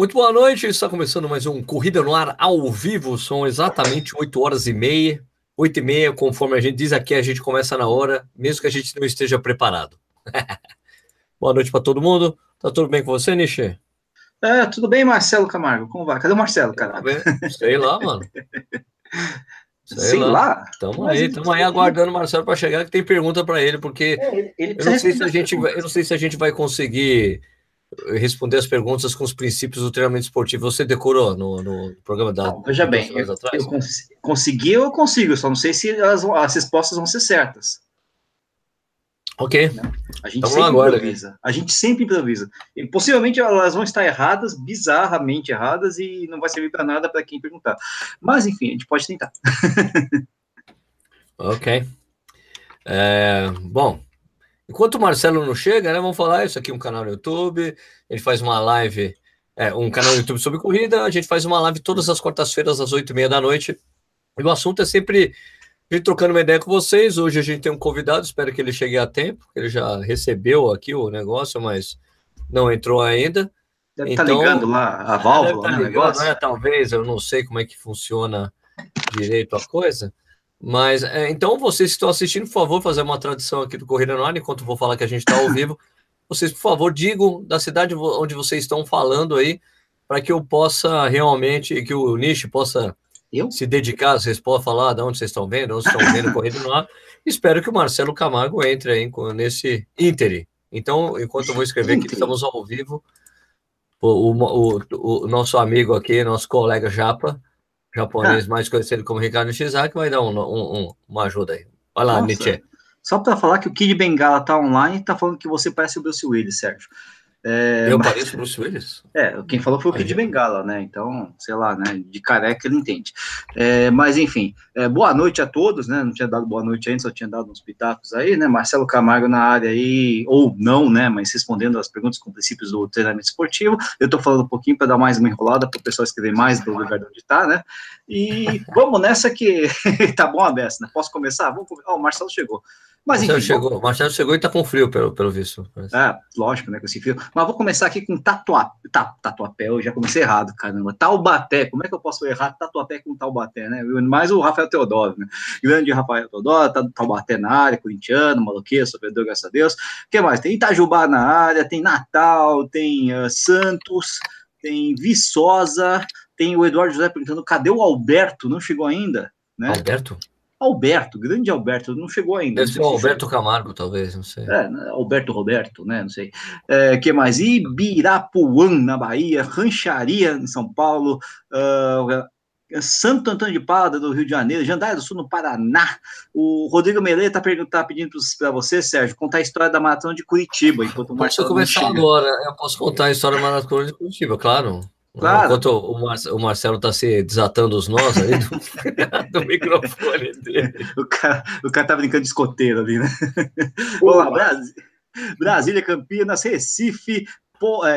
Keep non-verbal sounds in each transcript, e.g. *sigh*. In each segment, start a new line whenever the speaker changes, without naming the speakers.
Muito boa noite, está começando mais um Corrida no Ar ao vivo, são exatamente 8 horas e meia, 8 e meia, conforme a gente diz aqui, a gente começa na hora, mesmo que a gente não esteja preparado. *laughs* boa noite para todo mundo, tá tudo bem com você, Nishi?
É, tudo bem, Marcelo Camargo, como vai? Cadê o Marcelo, cara?
Sei lá, mano.
Sei, Sei lá. lá.
Tamo aí, estamos aí aguardando o Marcelo para chegar, que tem pergunta para ele, porque é, ele, ele eu, não sei se a gente, eu não sei se a gente vai conseguir responder as perguntas com os princípios do treinamento esportivo. Você decorou no, no programa da. Não,
veja bem, eu, eu cons consegui ou eu consigo, só não sei se as, as respostas vão ser certas.
Ok.
Né? A gente então, sempre agora, improvisa. A gente sempre improvisa. E, possivelmente elas vão estar erradas, bizarramente erradas, e não vai servir para nada para quem perguntar. Mas, enfim, a gente pode tentar. *laughs*
ok. É, bom, Enquanto o Marcelo não chega, né? Vamos falar isso aqui, um canal no YouTube. Ele faz uma live, é, um canal no YouTube sobre corrida. A gente faz uma live todas as quartas-feiras, às oito e meia da noite. E o assunto é sempre vir trocando uma ideia com vocês. Hoje a gente tem um convidado, espero que ele chegue a tempo. Ele já recebeu aqui o negócio, mas não entrou ainda.
Deve tá então, ligando lá a válvula, tá né? Ligando,
né? Talvez, eu não sei como é que funciona direito a coisa. Mas, é, então, vocês que estão assistindo, por favor, fazer uma tradição aqui do Corrida no Ar, enquanto eu vou falar que a gente está ao *coughs* vivo. Vocês, por favor, digam da cidade onde vocês estão falando aí, para que eu possa realmente, que o Nish possa eu? se dedicar, vocês podem falar de onde vocês estão vendo, onde estão vendo Corrida no Ar. Espero que o Marcelo Camargo entre aí nesse Inter. Então, enquanto eu vou escrever aqui, estamos ao vivo. O, o, o, o nosso amigo aqui, nosso colega Japa, japonês mais conhecido como Ricardo Shizaki, vai dar um, um, um, uma ajuda aí. Vai lá, Nietzsche.
Só para falar que o Kid Bengala tá online e tá falando que você parece o Bruce Willis, Sérgio.
É, eu mas... pareço Bruce Willis? *laughs*
É, quem falou foi o Kid Bengala, né? Então, sei lá, né? De careca ele entende. É, mas, enfim, é, boa noite a todos, né? Não tinha dado boa noite ainda, só tinha dado uns pitacos aí, né? Marcelo Camargo na área aí, ou não, né? Mas respondendo as perguntas com princípios do treinamento esportivo. Eu tô falando um pouquinho para dar mais uma enrolada para o pessoal escrever mais do lugar onde tá, né? E *laughs* vamos nessa que *laughs* tá bom a beça, né? Posso começar? Vamos Ó, oh, o Marcelo chegou.
Mas, Marcelo, enfim, chegou, vou... Marcelo chegou e tá com frio, pelo, pelo visto.
É, lógico, né, com esse frio. Mas vou começar aqui com tatua, ta, Tatuapé, eu já comecei errado, caramba. Taubaté, como é que eu posso errar Tatuapé com Taubaté, né? Mais o Rafael Teodoro, né? Grande Rafael Teodoro, tá, Taubaté na área, corintiano, maloqueiro, sofredor, graças a Deus. O que mais? Tem Itajubá na área, tem Natal, tem uh, Santos, tem Viçosa, tem o Eduardo José perguntando, cadê o Alberto? Não chegou ainda, né?
Alberto?
Alberto, grande Alberto, não chegou ainda.
Deve ser o Alberto Camargo, talvez, não sei.
É, né, Alberto Roberto, né, não sei. É, que mais? Ibirapuã, na Bahia, Rancharia, em São Paulo, uh, Santo Antônio de Pada, do Rio de Janeiro, Jandaia do Sul, no Paraná. O Rodrigo Melê está tá pedindo para você, Sérgio, contar a história da maratona de Curitiba.
Enquanto o começar agora, eu posso contar a história da maratona de Curitiba, claro. Claro. Enquanto o, Mar o Marcelo está se desatando os nós ali do, *laughs* do microfone dele.
O cara, o cara tá brincando de escoteiro ali, né? Vamos lá, Brasília, Brasília, Campinas, Recife,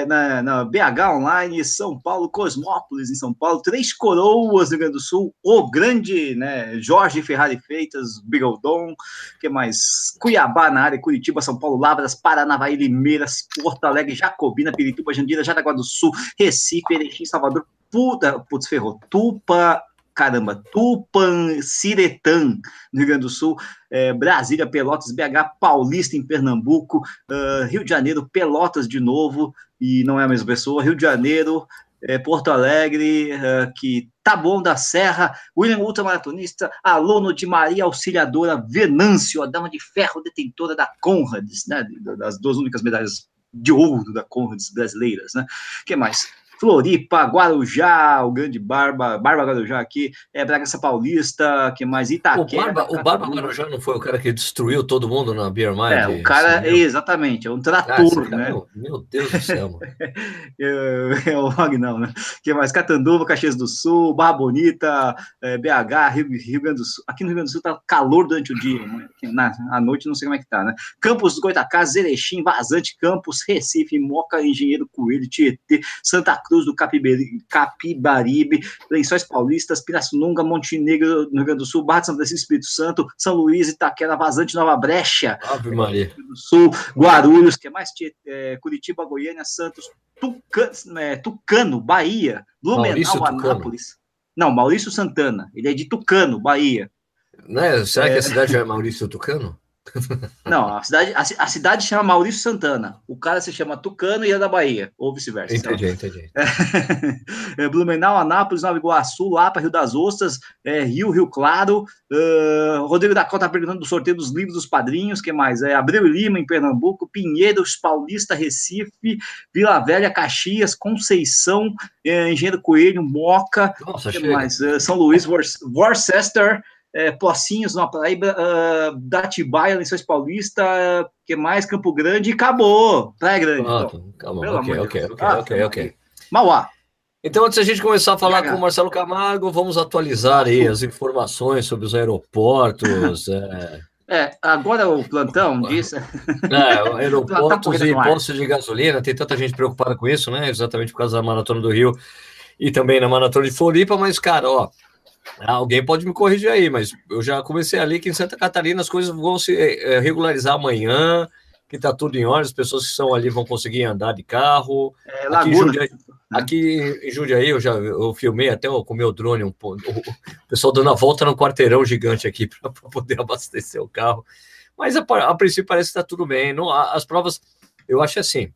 na, na, BH Online, São Paulo, Cosmópolis em São Paulo, Três Coroas no Rio Grande do Sul, o grande né, Jorge Ferrari Freitas, Bigodon, que mais? Cuiabá na área, Curitiba, São Paulo, Lavras, Paranavaí, Limeiras, Porto Alegre, Jacobina, Pirituba, Jandira, Jaraguá do Sul, Recife, Erechim, Salvador, Puta, putz, ferrou, Tupa, caramba, Tupan, Ciretã, no Rio Grande do Sul, é, Brasília, Pelotas, BH, Paulista, em Pernambuco, uh, Rio de Janeiro, Pelotas de novo, e não é a mesma pessoa, Rio de Janeiro, é, Porto Alegre, uh, que tá bom da Serra, William ultramaratonista, aluno de Maria Auxiliadora Venâncio, a dama de ferro detentora da Conrads, né, das duas únicas medalhas de ouro da Conrads brasileiras, né? que mais? Floripa, Guarujá, o grande Barba, Barba Guarujá aqui, é Bragança Paulista, que mais Itaquera.
O Barba, o Barba Guarujá não foi o cara que destruiu todo mundo na Beer Mind?
É, o cara, é, exatamente, é um trator, ah, né?
Meu, meu, Deus do céu, mano. *laughs*
é, o Magnão, né? que mais? Catanduva, Caxias do Sul, Barra Bonita, é, BH, Rio, Rio, Grande do Sul. Aqui no Rio Grande do Sul tá calor durante o dia, na, à noite não sei como é que tá, né? Campos do Goitacás, Erechim, Vazante, Campos, Recife, Moca, Engenheiro Coelho, Tietê, Santa Cruz do Capibaribe, Lençóis Paulistas, Pirassununga, Montenegro, no Rio Grande do Sul, Barra de São Francisco, Espírito Santo, São Luís, Itaquera, Vazante, Nova Brecha,
Ave Maria.
do Sul, Guarulhos, que é mais é, Curitiba, Goiânia, Santos, Tucano, é, Tucano Bahia, Blumenau, Anápolis. Não, Maurício Santana. Ele é de Tucano, Bahia.
Né? Será que a cidade é Maurício Tucano?
Não, a cidade, a, a, cidade chama Maurício Santana. O cara se chama Tucano e é da Bahia, ou vice-versa.
Entendi, entendi. *laughs*
É, Blumenau, Anápolis, Nova Iguaçu, Lapa, Rio das Ostras, é, Rio, Rio Claro. Uh, Rodrigo da Cota perguntando do sorteio dos livros dos padrinhos. que mais? É, Abreu e Lima, em Pernambuco, Pinheiros, Paulista, Recife, Vila Velha, Caxias, Conceição, é, Engenheiro Coelho, Moca. Nossa, que mais? É, São Luís, Worcester é, Pocinhos, na Paraíba, uh, Datibaia, Lençóis Paulista, uh, que mais? Campo Grande e acabou. Praia Grande. Pronto,
então. calma, ok, ok, ok, ah, ok, ok.
Mauá.
Então, antes da gente começar a falar com o Marcelo Camargo, vamos atualizar aí as informações sobre os aeroportos. *laughs*
é... É, agora o plantão disse.
É, *laughs* aeroportos e postos de gasolina, tem tanta gente preocupada com isso, né? Exatamente por causa da Maratona do Rio e também na Maratona de Floripa, mas, cara, ó, Alguém pode me corrigir aí, mas eu já comecei ali que em Santa Catarina as coisas vão se é, regularizar amanhã, que está tudo em ordem, as pessoas que estão ali vão conseguir andar de carro.
É, aqui, em Jundiaí,
aqui em Jundiaí eu já eu filmei até com o meu drone um, o, o pessoal dando a volta no quarteirão gigante aqui *laughs* para poder abastecer o carro. Mas a, a princípio parece que está tudo bem. Não, as provas, eu acho assim,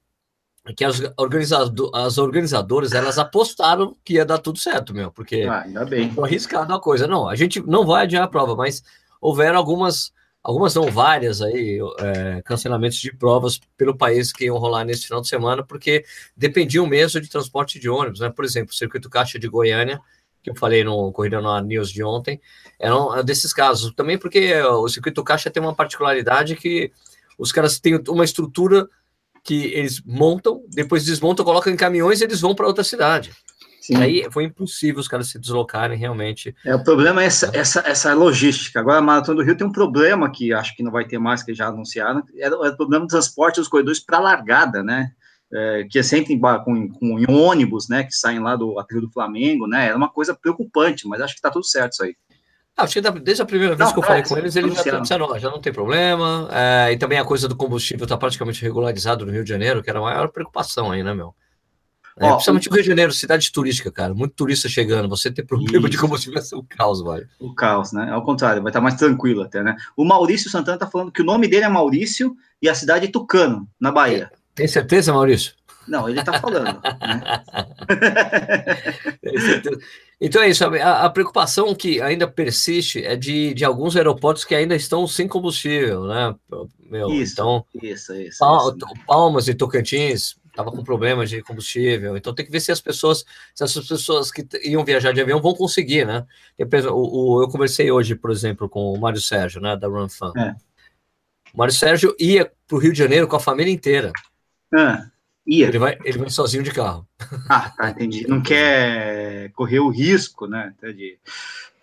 que as, organizado, as organizadoras elas apostaram que ia dar tudo certo, meu, porque
ah, ainda bem.
Foi arriscado a coisa. Não, a gente não vai adiar a prova, mas houveram algumas, algumas não várias aí, é, cancelamentos de provas pelo país que iam rolar nesse final de semana, porque dependiam mesmo de transporte de ônibus, né? Por exemplo, o Circuito Caixa de Goiânia, que eu falei no Corrida no News de ontem, era um desses casos. Também porque o Circuito Caixa tem uma particularidade que os caras têm uma estrutura que eles montam, depois desmontam, colocam em caminhões e eles vão para outra cidade. Sim. Aí foi impossível os caras se deslocarem realmente.
É, o problema é essa, essa, essa logística. Agora a Maratona do Rio tem um problema que acho que não vai ter mais, que já anunciaram, é, é o problema do transporte dos corredores para largada, né? É, que é sempre com, com em ônibus, né? Que saem lá do Aterro do Flamengo, né? É uma coisa preocupante, mas acho que está tudo certo isso aí.
Ah, desde a primeira vez não, que eu falei é, com eles, eles já disseram, já não tem problema. É, e também a coisa do combustível está praticamente regularizado no Rio de Janeiro, que era a maior preocupação aí, né, meu? É, Ó, principalmente o Rio de Janeiro, cidade turística, cara. Muito turista chegando. Você ter problema isso. de combustível vai ser um caos, vai.
O caos, né? Ao contrário, vai estar mais tranquilo até, né? O Maurício Santana está falando que o nome dele é Maurício e a cidade é Tucano, na Bahia.
Tem certeza, Maurício?
Não, ele está falando. né? *laughs*
então é isso, a, a, preocupação que ainda persiste é de, de alguns aeroportos que ainda estão sem combustível, né?
Meu, isso, então, isso, isso,
Pal, isso. Palmas e Tocantins estava com problemas de combustível, então tem que ver se as pessoas, se essas pessoas que iam viajar de avião vão conseguir, né? Eu, o, eu conversei hoje, por exemplo, com o Mário Sérgio, né, da Run Fun. É. O Mário Sérgio ia para o Rio de Janeiro com a família inteira.
É.
Ia. Ele vai, ele vai sozinho de carro.
Ah, tá, entendi. Não quer correr o risco, né, de,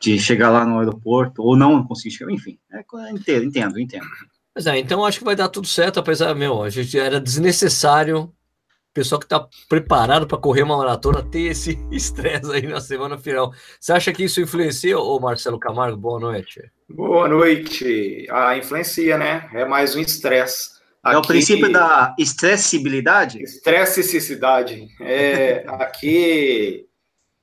de chegar lá no aeroporto, ou não conseguir chegar, enfim. É, entendo, entendo, entendo.
Mas é, então acho que vai dar tudo certo, apesar, meu, a gente era desnecessário pessoal que está preparado para correr uma maratona ter esse *laughs* estresse aí na semana final. Você acha que isso influencia, ô Marcelo Camargo? Boa noite.
Boa noite. Ah, influencia, né? É mais um estresse.
Aqui, é o princípio da estressibilidade?
Estressicidade. É, *laughs* aqui,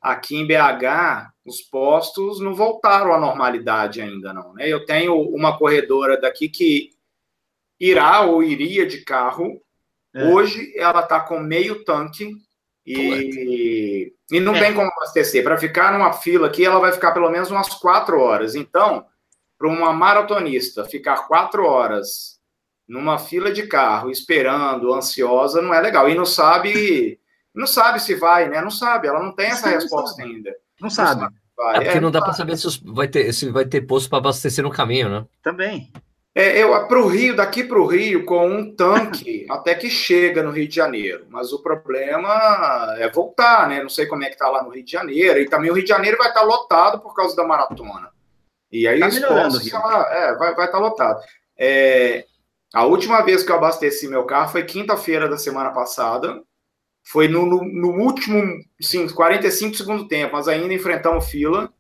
aqui em BH, os postos não voltaram à normalidade ainda, não. Né? Eu tenho uma corredora daqui que irá ou iria de carro. É. Hoje ela está com meio tanque e, e não é. tem como abastecer. Para ficar numa fila aqui, ela vai ficar pelo menos umas quatro horas. Então, para uma maratonista ficar quatro horas numa fila de carro, esperando, ansiosa, não é legal. E não sabe, não sabe se vai, né? Não sabe, ela não tem essa Sim, resposta ainda.
Não sabe. Não sabe
é porque é, não dá para saber se vai ter, se vai ter posto para abastecer no caminho, né?
Também.
É, eu para o Rio, daqui para o Rio, com um tanque, *laughs* até que chega no Rio de Janeiro. Mas o problema é voltar, né? Não sei como é que tá lá no Rio de Janeiro. E também o Rio de Janeiro vai estar tá lotado por causa da maratona. E aí tá os postos, é, vai estar tá lotado. É, a última vez que eu abasteci meu carro foi quinta-feira da semana passada. foi no, no, no último, sim, 45 segundo tempo, mas ainda enfrentamos fila,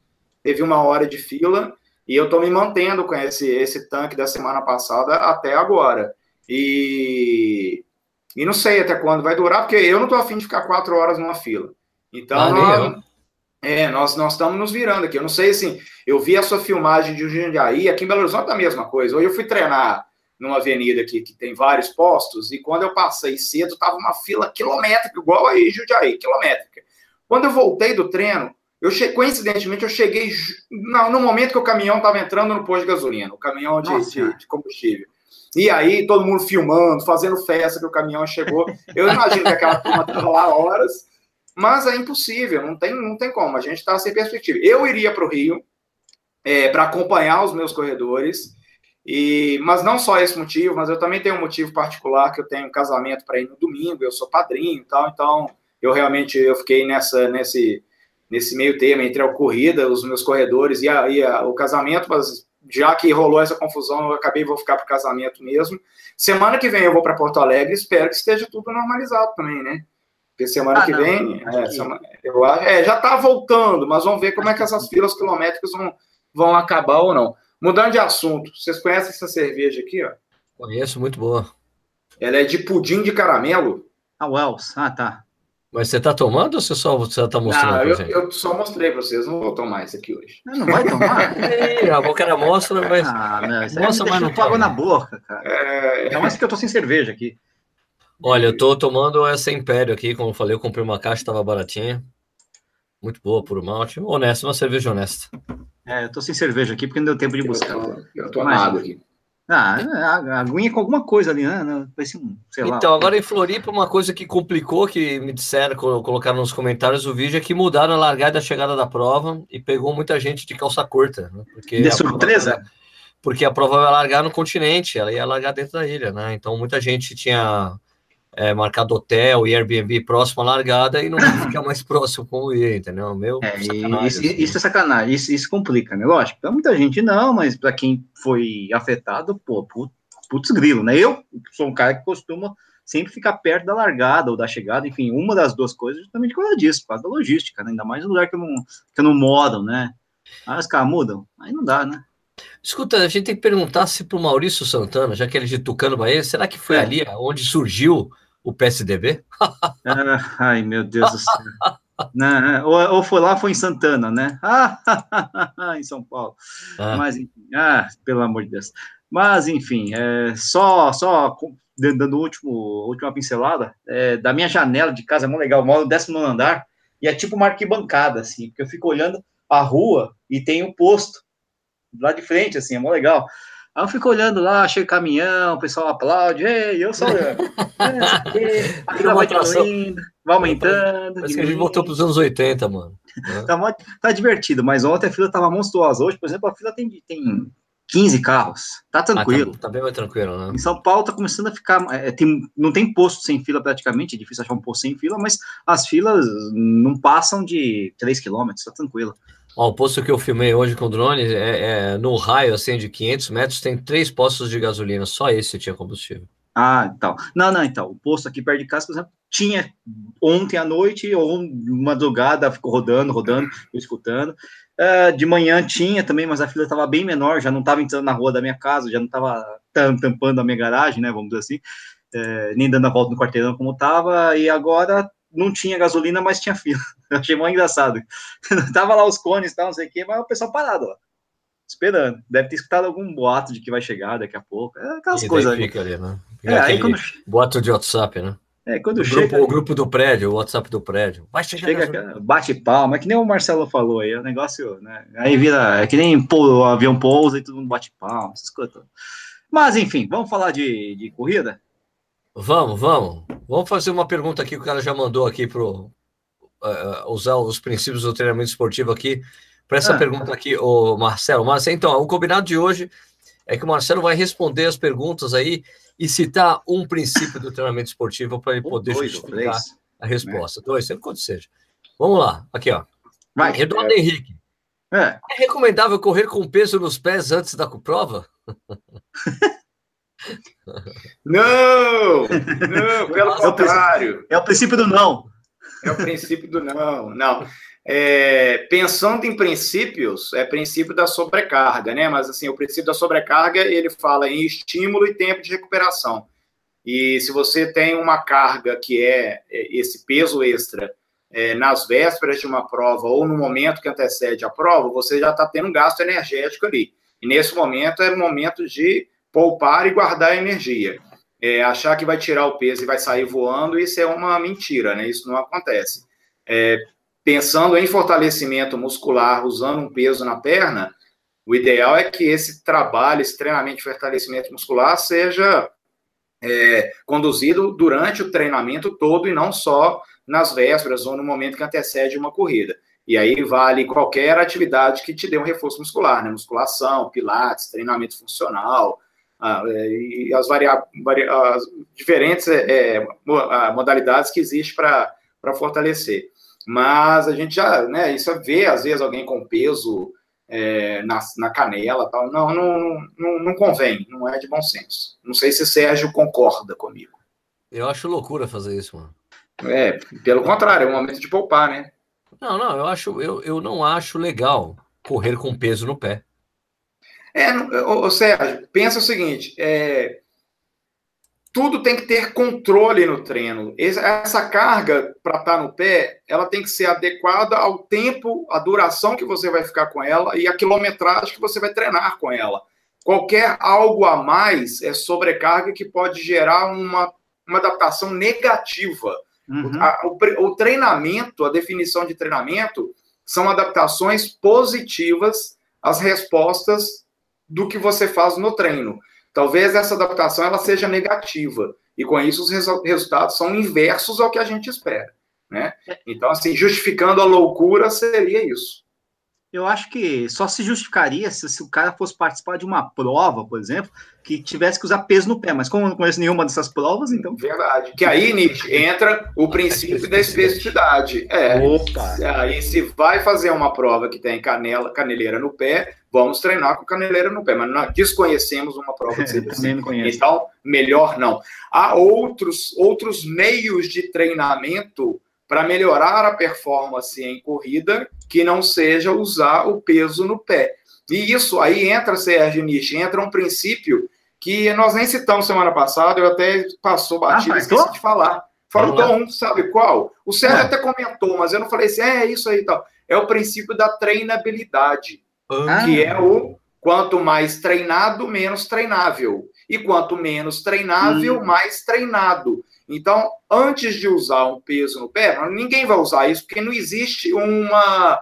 teve uma hora de fila, e eu estou me mantendo com esse, esse tanque da semana passada até agora. E, e não sei até quando vai durar, porque eu não estou afim de ficar quatro horas numa fila. Então, ah, nós, é, nós, nós estamos nos virando aqui. Eu não sei assim, eu vi a sua filmagem de Jundiaí, aqui em Belo Horizonte é a mesma coisa. Hoje eu fui treinar numa avenida aqui que tem vários postos, e quando eu passei cedo, tava uma fila quilométrica, igual aí Jundiaí, quilométrica. Quando eu voltei do treino, eu che... coincidentemente eu cheguei no, no momento que o caminhão estava entrando no posto de gasolina, o caminhão de, de, de, combustível. E aí todo mundo filmando, fazendo festa que o caminhão chegou. Eu imagino que aquela turma estava lá horas, mas é impossível, não tem, não tem como. A gente está sem perspectiva. Eu iria para o Rio é, para acompanhar os meus corredores e, mas não só esse motivo, mas eu também tenho um motivo particular que eu tenho um casamento para ir no domingo, eu sou padrinho e tal, então eu realmente eu fiquei nessa nesse nesse meio termo entre a corrida, os meus corredores e, a, e a, o casamento, mas já que rolou essa confusão, eu acabei vou ficar para o casamento mesmo. Semana que vem eu vou para Porto Alegre, espero que esteja tudo normalizado também, né? Porque semana ah, que não, vem, é, que... Semana, eu, é, já está voltando, mas vamos ver como é que essas filas quilométricas vão, vão acabar ou não. Mudando de assunto, vocês conhecem essa cerveja aqui, ó?
Conheço, muito boa.
Ela é de pudim de caramelo.
Ah, Wells. Ah, tá.
Mas você tá tomando ou você só você tá mostrando
não, eu, gente? eu só mostrei pra vocês, não vou tomar isso aqui hoje.
Não, não vai tomar? *laughs*
Ei, a boca era mostra, mas. Ah,
não, Nossa, mas não pago na boca, cara. É... Ainda mais que eu tô sem cerveja aqui.
Olha, eu tô tomando essa Império aqui, como eu falei, eu comprei uma caixa, tava baratinha. Muito boa, por malte. Honesta, uma cerveja honesta.
É, eu tô sem cerveja aqui porque não deu tempo de buscar. Eu
tô, eu tô na água aqui.
Ah, a aguinha com alguma coisa ali, né? Parece um,
sei lá. Então, agora em Floripa, uma coisa que complicou, que me disseram, colocaram nos comentários do vídeo, é que mudaram a largada e a chegada da prova e pegou muita gente de calça curta. Né?
Porque de surpresa?
Prova, porque a prova vai largar no continente, ela ia largar dentro da ilha, né? Então, muita gente tinha é, marcado hotel e Airbnb próximo à largada e não ficar *laughs* mais próximo como ir, entendeu? Meu,
é, isso, assim. isso, é sacanagem, isso, isso complica, né? Lógico, pra muita gente não, mas para quem foi afetado, pô, putz grilo, né? Eu sou um cara que costuma sempre ficar perto da largada ou da chegada, enfim, uma das duas coisas, justamente por causa disso, por causa da logística, né? Ainda mais no lugar que eu não, que eu não moro, né? Aí os caras mudam, aí não dá, né?
Escuta, a gente tem que perguntar se para o Maurício Santana, já que ele é de Tucano Bahia, será que foi é. ali onde surgiu o PSDB?
ah, ai, meu Deus do céu. Não, ou, ou, foi lá, foi em Santana, né? Ah, *laughs* em São Paulo. Ah. Mas, enfim, ah, pelo amor de Deus. Mas, enfim, é, só, só dando último, última pincelada, é, da minha janela de casa, é muito legal, eu moro no 19 andar, e é tipo uma arquibancada, assim, porque eu fico olhando a rua e tem um posto lá de frente, assim, é muito legal. Aí eu fico olhando lá, chega caminhão, o pessoal aplaude, ei, eu sou olhando. *laughs* É, a fila vai diminuindo, vai aumentando.
Parece que a gente voltou para os anos 80, mano.
tá, tá divertido, mas ontem a fila estava monstruosa. Hoje, por exemplo, a fila tem, tem 15 carros. Tá tranquilo. Ah,
tá, tá, bem mais tranquilo, né?
Em São Paulo tá começando a ficar. É, tem, não tem posto sem fila praticamente, é difícil achar um posto sem fila, mas as filas não passam de 3 km, tá tranquilo.
Ó, o posto que eu filmei hoje com o drone, é, é, no raio assim, de 500 metros, tem três postos de gasolina, só esse tinha combustível.
Ah, então. Não, não, então. O posto aqui perto de casa, por exemplo, tinha ontem à noite ou madrugada, ficou rodando, rodando, escutando. Uh, de manhã tinha também, mas a fila estava bem menor, já não estava entrando na rua da minha casa, já não estava tampando a minha garagem, né, vamos dizer assim, uh, nem dando a volta no quarteirão como estava, e agora não tinha gasolina, mas tinha fila. Eu *laughs* achei muito engraçado. *laughs* Tava lá os cones, tal, não sei o quê, mas o pessoal parado lá, esperando. Deve ter escutado algum boato de que vai chegar daqui a pouco. É aquelas coisas
ali. ali né? É, aí quando... Boato de WhatsApp, né?
É, quando o
chega.
Grupo,
o grupo do prédio, o WhatsApp do prédio.
Vai chegar. Chega, bate palma, é que nem o Marcelo falou aí, o negócio, né? Aí vira, é que nem o avião pousa e todo mundo bate palma, essas coisas. Mas, enfim, vamos falar de, de corrida?
Vamos, vamos. Vamos fazer uma pergunta aqui que o cara já mandou aqui para uh, usar os princípios do treinamento esportivo aqui. Para essa ah. pergunta aqui, o Marcelo. Marcelo, então, o combinado de hoje é que o Marcelo vai responder as perguntas aí e citar um princípio do treinamento esportivo para ele poder dois, justificar três, a resposta. Né? Dois, sempre quanto seja. Vamos lá, aqui, ó. Vai. Eduardo é. Henrique. É. é recomendável correr com peso nos pés antes da prova? *laughs*
Não! Não, pelo é contrário.
É o princípio do não.
É o princípio do não. Não. É, pensando em princípios, é princípio da sobrecarga, né? Mas assim, o princípio da sobrecarga ele fala em estímulo e tempo de recuperação. E se você tem uma carga que é, é esse peso extra é, nas vésperas de uma prova ou no momento que antecede a prova, você já está tendo um gasto energético ali. E nesse momento é momento de poupar e guardar energia. É, achar que vai tirar o peso e vai sair voando, isso é uma mentira, né? Isso não acontece. É, pensando em fortalecimento muscular, usando um peso na perna, o ideal é que esse trabalho, esse treinamento de fortalecimento muscular seja é, conduzido durante o treinamento todo e não só nas vésperas ou no momento que antecede uma corrida. E aí vale qualquer atividade que te dê um reforço muscular, né? Musculação, pilates, treinamento funcional, ah, é, e as, as diferentes é, é modalidades que existem para fortalecer. Mas a gente já, né, isso é ver, às vezes, alguém com peso é, na, na canela tal. Não, não, não, não convém, não é de bom senso. Não sei se o Sérgio concorda comigo.
Eu acho loucura fazer isso, mano.
É, pelo contrário, é um momento de poupar, né?
Não, não, eu acho, eu, eu não acho legal correr com peso no pé.
É, ô, Sérgio, pensa o seguinte: é, tudo tem que ter controle no treino. Essa carga para estar tá no pé, ela tem que ser adequada ao tempo, a duração que você vai ficar com ela e a quilometragem que você vai treinar com ela. Qualquer algo a mais é sobrecarga que pode gerar uma, uma adaptação negativa. Uhum. A, o, o treinamento, a definição de treinamento, são adaptações positivas às respostas do que você faz no treino. Talvez essa adaptação ela seja negativa e com isso os resu resultados são inversos ao que a gente espera, né? É. Então assim, justificando a loucura seria isso.
Eu acho que só se justificaria se, se, o cara fosse participar de uma prova, por exemplo, que tivesse que usar peso no pé. Mas como eu não conheço nenhuma dessas provas, então.
Verdade. Que aí, Nietzsche, entra o princípio da especificidade. É. Opa. Aí, se vai fazer uma prova que tem canela, caneleira no pé, vamos treinar com caneleira no pé. Mas nós desconhecemos uma prova que *laughs* seja assim. Então, melhor não. Há outros, outros meios de treinamento para melhorar a performance em corrida que não seja usar o peso no pé. E isso aí entra, Sérgio Nishi, entra um princípio que nós nem citamos semana passada, eu até passou batido, ah, esqueci de falar. Faltou um, sabe qual? O Sérgio ah. até comentou, mas eu não falei assim, é, é isso aí e tal. É o princípio da treinabilidade, ah. que é o quanto mais treinado, menos treinável. E quanto menos treinável, hum. mais treinado. Então, antes de usar um peso no pé, ninguém vai usar isso, porque não existe uma,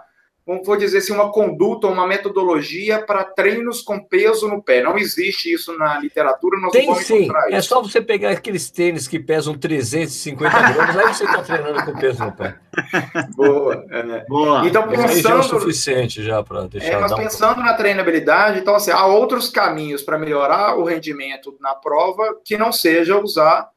como vou dizer assim, uma conduta, uma metodologia para treinos com peso no pé. Não existe isso na literatura, nós
Tem sim, é só você pegar aqueles tênis que pesam 350 gramas, aí você está treinando com peso no pé. *laughs*
Boa. É. Boa. Então, pensando... Já é o
suficiente já para deixar... É,
mas pensando um... na treinabilidade, então, assim, há outros caminhos para melhorar o rendimento na prova que não seja usar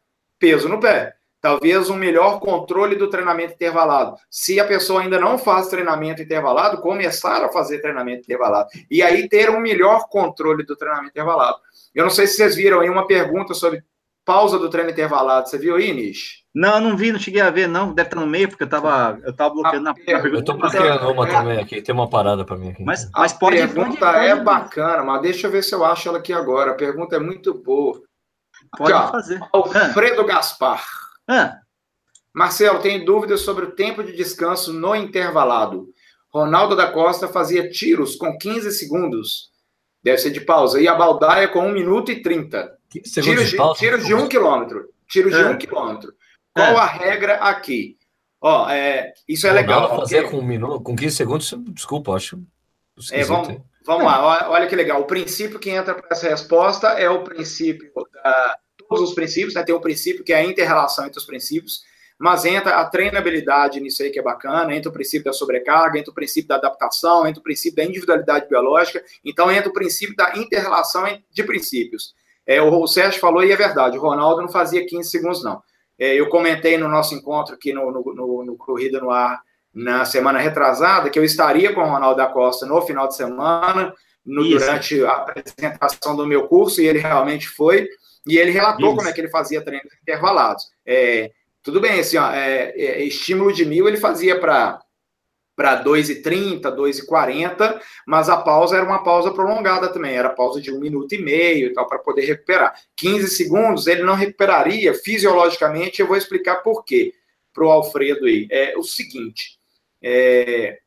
peso no pé. Talvez um melhor controle do treinamento intervalado. Se a pessoa ainda não faz treinamento intervalado, começar a fazer treinamento intervalado. E aí ter um melhor controle do treinamento intervalado. Eu não sei se vocês viram aí uma pergunta sobre pausa do treino intervalado. Você viu aí, Nish?
Não, não vi, não cheguei a ver, não. Deve estar no meio, porque eu estava eu tava bloqueando a, na
pergunta. Eu estou bloqueando uma também aqui, tem uma parada para mim aqui.
Mas, mas pode. A pergunta pode, é pode... bacana, mas deixa eu ver se eu acho ela aqui agora. A pergunta é muito boa.
Pode Aqui, fazer.
Alfredo ah. Gaspar. Ah. Marcelo, tem dúvidas sobre o tempo de descanso no intervalado. Ronaldo da Costa fazia tiros com 15 segundos. Deve ser de pausa. E a Baldaia com 1 minuto e 30. Tiros de, pausa? tiros de 1 quilômetro. Tiros de 1 quilômetro. Qual a regra aqui? Ó, é, isso é Ronaldo legal.
fazer com, um minuto, com 15 segundos, desculpa, acho.
É, vamos, vamos lá, olha que legal. O princípio que entra para essa resposta é o princípio da os princípios, né? Tem um princípio que é a inter-relação entre os princípios, mas entra a treinabilidade nisso aí que é bacana, entra o princípio da sobrecarga, entra o princípio da adaptação, entra o princípio da individualidade biológica, então entra o princípio da inter-relação de princípios. É, o Sérgio falou e é verdade, o Ronaldo não fazia 15 segundos, não. É, eu comentei no nosso encontro aqui no, no, no, no Corrida no Ar na semana retrasada que eu estaria com o Ronaldo da Costa no final de semana, no, durante a apresentação do meu curso, e ele realmente foi. E ele relatou Isso. como é que ele fazia treinos intervalados. É, tudo bem, assim, ó, é, é, estímulo de mil ele fazia para para 2,30, 2,40, mas a pausa era uma pausa prolongada também, era pausa de um minuto e meio e tal, para poder recuperar. 15 segundos ele não recuperaria fisiologicamente, eu vou explicar por quê para o Alfredo aí. É o seguinte: é,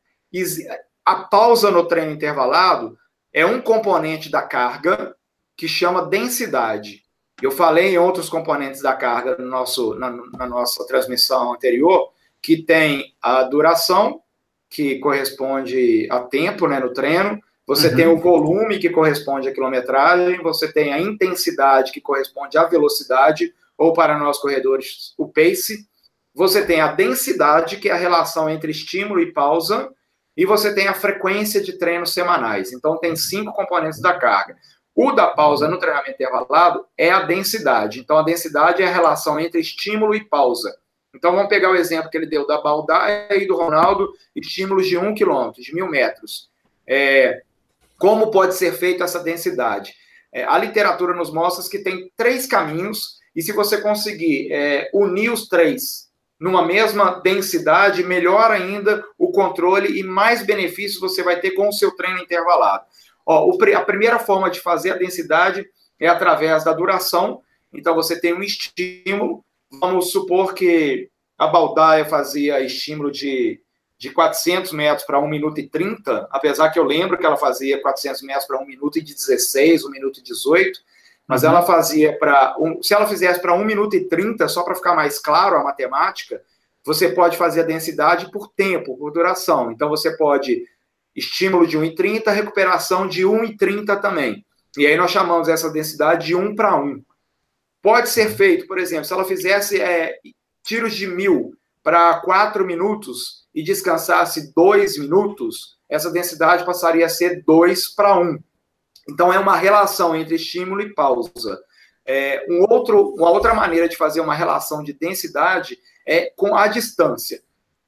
a pausa no treino intervalado é um componente da carga que chama densidade. Eu falei em outros componentes da carga no nosso, na, na nossa transmissão anterior, que tem a duração, que corresponde a tempo né, no treino, você uhum. tem o volume, que corresponde à quilometragem, você tem a intensidade, que corresponde à velocidade, ou para nós corredores, o pace, você tem a densidade, que é a relação entre estímulo e pausa, e você tem a frequência de treinos semanais. Então, tem cinco componentes da carga. O da pausa no treinamento intervalado é a densidade. Então, a densidade é a relação entre estímulo e pausa. Então, vamos pegar o exemplo que ele deu da Baldaia e do Ronaldo, estímulos de um quilômetro, de mil metros. É, como pode ser feita essa densidade? É, a literatura nos mostra que tem três caminhos, e se você conseguir é, unir os três numa mesma densidade, melhor ainda o controle e mais benefícios você vai ter com o seu treino intervalado. Ó, a primeira forma de fazer a densidade é através da duração. Então, você tem um estímulo. Vamos supor que a Baldaia fazia estímulo de, de 400 metros para 1 minuto e 30, apesar que eu lembro que ela fazia 400 metros para 1 minuto e 16, 1 minuto e 18. Mas uhum. ela fazia para. Um, se ela fizesse para 1 minuto e 30, só para ficar mais claro a matemática, você pode fazer a densidade por tempo, por duração. Então você pode estímulo de 1,30, recuperação de 1,30 também. E aí nós chamamos essa densidade de 1 para 1. Pode ser feito, por exemplo, se ela fizesse é, tiros de mil para 4 minutos e descansasse 2 minutos, essa densidade passaria a ser 2 para 1. Então, é uma relação entre estímulo e pausa. É, um outro, uma outra maneira de fazer uma relação de densidade é com a distância.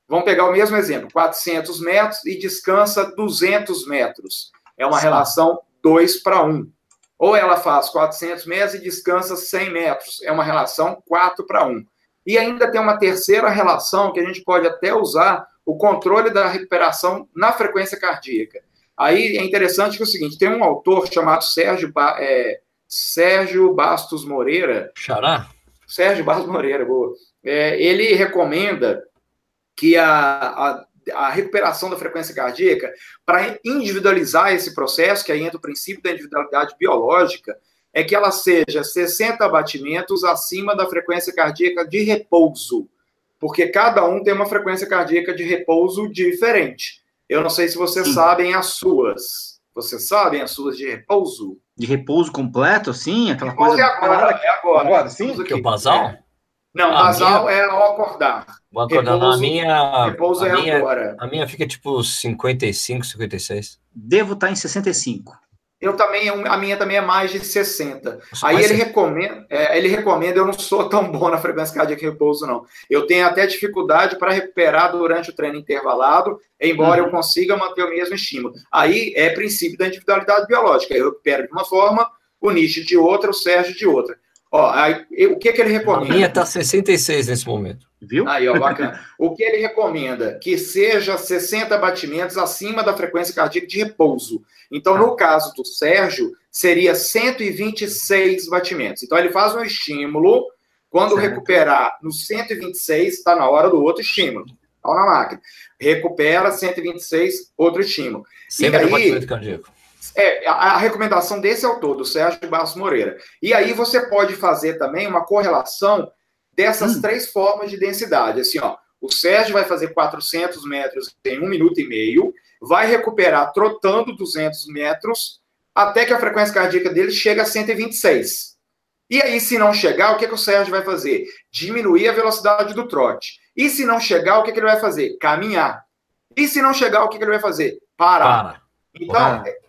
Vamos pegar o mesmo exemplo, 400 metros e descansa 200 metros. É uma Sim. relação 2 para 1. Ou ela faz 400 metros e descansa 100 metros. É uma relação 4 para 1. E ainda tem uma terceira relação que a gente pode até usar o controle da recuperação na frequência cardíaca. Aí é interessante que é o seguinte: tem um autor chamado Sérgio, ba é, Sérgio Bastos Moreira.
Xará?
Sérgio Bastos Moreira, boa. É, ele recomenda que a, a, a, recuperação da frequência cardíaca, para individualizar esse processo, que aí entra o princípio da individualidade biológica, é que ela seja 60 batimentos acima da frequência cardíaca de repouso, porque cada um tem uma frequência cardíaca de repouso diferente. Eu não sei se vocês sim. sabem as suas. Vocês sabem as suas de repouso?
De repouso completo, sim? Aquela
repouso
coisa.
É agora, é agora. Agora,
sim? Que é o basal? É.
Não, a basal minha... é ao acordar.
Vou acordar repouso,
a
minha.
Repouso a
é minha,
agora.
A minha fica tipo 55, 56.
Devo estar em 65.
Eu também, a minha também é mais de 60. Aí ele recomenda, é, ele recomenda, eu não sou tão bom na frequência cardíaca de repouso, não. Eu tenho até dificuldade para recuperar durante o treino intervalado, embora uhum. eu consiga manter o mesmo estímulo. Aí é princípio da individualidade biológica. Eu recupero de uma forma, o Nietzsche de outra, o Sérgio de outra. Ó, aí, o que, que ele recomenda?
A minha está 66 nesse momento.
Viu? Aí, ó, bacana. o que ele recomenda? Que seja 60 batimentos acima da frequência cardíaca de repouso. Então, no caso do Sérgio, seria 126 batimentos. Então, ele faz um estímulo. Quando certo. recuperar no 126, está na hora do outro estímulo. Está na máquina. Recupera 126, outro estímulo.
Sempre e aí, batimento cardíaco.
É, a, recomendação desse autor, do Sérgio Barros Moreira. E aí você pode fazer também uma correlação dessas hum. três formas de densidade. Assim, ó, o Sérgio vai fazer 400 metros em um minuto e meio, vai recuperar trotando 200 metros, até que a frequência cardíaca dele chega a 126. E aí, se não chegar, o que, que o Sérgio vai fazer? Diminuir a velocidade do trote. E se não chegar, o que, que ele vai fazer? Caminhar. E se não chegar, o que, que ele vai fazer? Parar. Para. Então, Para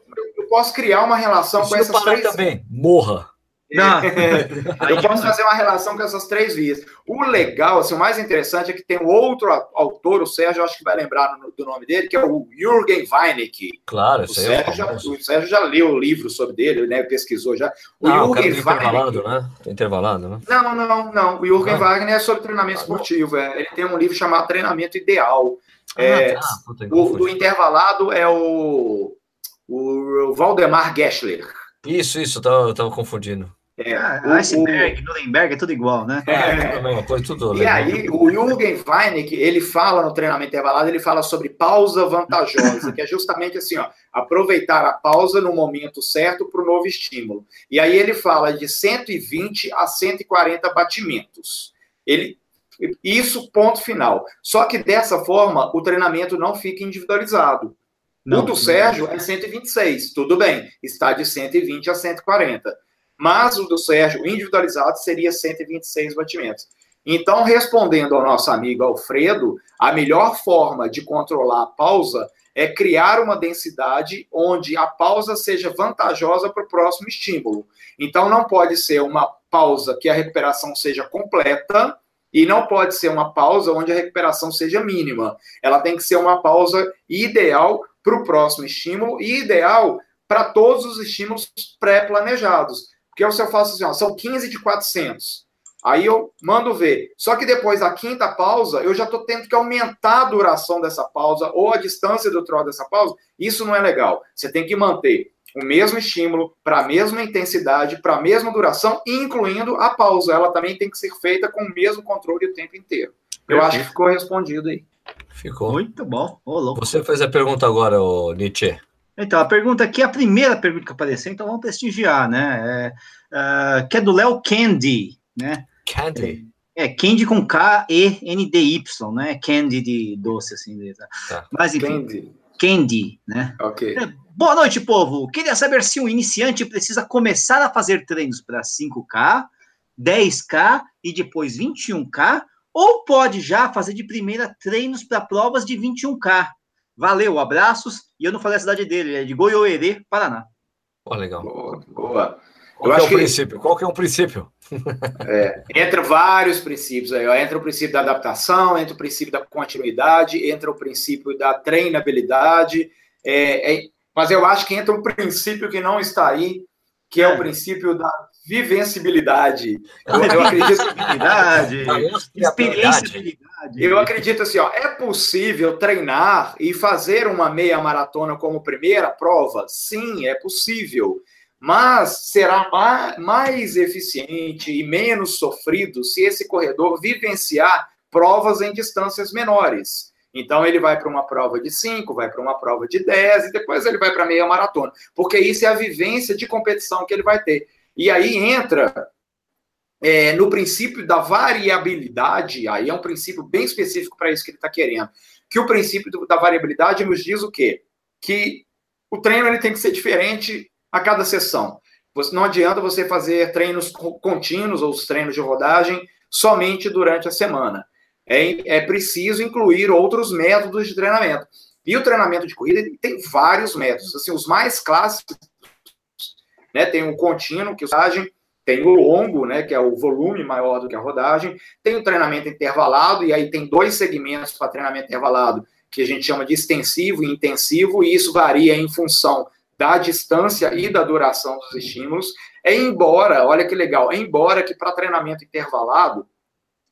posso criar uma relação com essas
três. também, morra.
Não. *laughs* eu posso fazer uma relação com essas três vias. O legal, assim, o mais interessante é que tem um outro autor, o Sérgio, acho que vai lembrar do nome dele, que é o Jürgen Weinicke.
Claro,
o Sérgio, é já, o Sérgio já leu o livro sobre dele, né? Pesquisou já.
O não, Jürgen o cara intervalado, né? Intervalado, né?
Não, não, não. O Jürgen ah. Wagner é sobre treinamento ah, esportivo. É, ele tem um livro chamado Treinamento Ideal. Ah, é, tá. Puta, o do intervalado é o, o Valdemar Gessler.
Isso, isso, eu tava, eu tava confundindo.
É, ah, iceberg, o... Nuremberg, é tudo igual, né? É,
é coisa, tudo e aí, o Jürgen Weinig, ele fala no treinamento intervalado, ele fala sobre pausa vantajosa, que é justamente assim, ó, aproveitar a pausa no momento certo para o novo estímulo. E aí ele fala de 120 a 140 batimentos. Ele, isso, ponto final. Só que dessa forma, o treinamento não fica individualizado. Não, o do Sérgio é 126, tudo bem, está de 120 a 140 mas o do Sérgio individualizado seria 126 batimentos. Então, respondendo ao nosso amigo Alfredo, a melhor forma de controlar a pausa é criar uma densidade onde a pausa seja vantajosa para o próximo estímulo. Então, não pode ser uma pausa que a recuperação seja completa e não pode ser uma pausa onde a recuperação seja mínima. Ela tem que ser uma pausa ideal para o próximo estímulo e ideal para todos os estímulos pré-planejados. Porque se eu faço assim, ó, são 15 de 400. Aí eu mando ver. Só que depois da quinta pausa, eu já estou tendo que aumentar a duração dessa pausa ou a distância do troll dessa pausa. Isso não é legal. Você tem que manter o mesmo estímulo, para a mesma intensidade, para a mesma duração, incluindo a pausa. Ela também tem que ser feita com o mesmo controle o tempo inteiro. Eu acho que ficou respondido aí.
Ficou.
Muito bom.
Oh, Você fez a pergunta agora, Nietzsche.
Então, a pergunta aqui é a primeira pergunta que apareceu, então vamos prestigiar, né? É, uh, que é do Léo Candy, né?
Candy.
É, é Candy com K-E-N-D-Y, né? Candy de doce, assim. Tá. Mas enfim, Candy. Candy, né?
Ok. É,
boa noite, povo. Queria saber se um iniciante precisa começar a fazer treinos para 5K, 10K e depois 21K, ou pode já fazer de primeira treinos para provas de 21K. Valeu, abraços. E eu não falei a cidade dele, é de Goiôerê, Paraná.
Pô, legal.
Boa. boa.
Qual é o que... princípio? Qual que é o princípio?
É, entra vários princípios aí. Ó. Entra o princípio da adaptação, entra o princípio da continuidade, entra o princípio da treinabilidade. É, é, mas eu acho que entra um princípio que não está aí, que é, é. o princípio da vivencibilidade. Eu, eu acredito. *laughs* Eu acredito assim, ó, é possível treinar e fazer uma meia maratona como primeira prova? Sim, é possível. Mas será mais eficiente e menos sofrido se esse corredor vivenciar provas em distâncias menores. Então ele vai para uma prova de 5, vai para uma prova de 10 e depois ele vai para meia maratona, porque isso é a vivência de competição que ele vai ter. E aí entra é, no princípio da variabilidade, aí é um princípio bem específico para isso que ele está querendo, que o princípio da variabilidade nos diz o quê? Que o treino ele tem que ser diferente a cada sessão. Você, não adianta você fazer treinos contínuos ou os treinos de rodagem somente durante a semana. É, é preciso incluir outros métodos de treinamento. E o treinamento de corrida tem vários métodos. Assim, os mais clássicos, né, tem o contínuo, que é rodagem, tem o longo, né, que é o volume maior do que a rodagem, tem o treinamento intervalado, e aí tem dois segmentos para treinamento intervalado, que a gente chama de extensivo e intensivo, e isso varia em função da distância e da duração dos estímulos. É embora, olha que legal, é embora que para treinamento intervalado,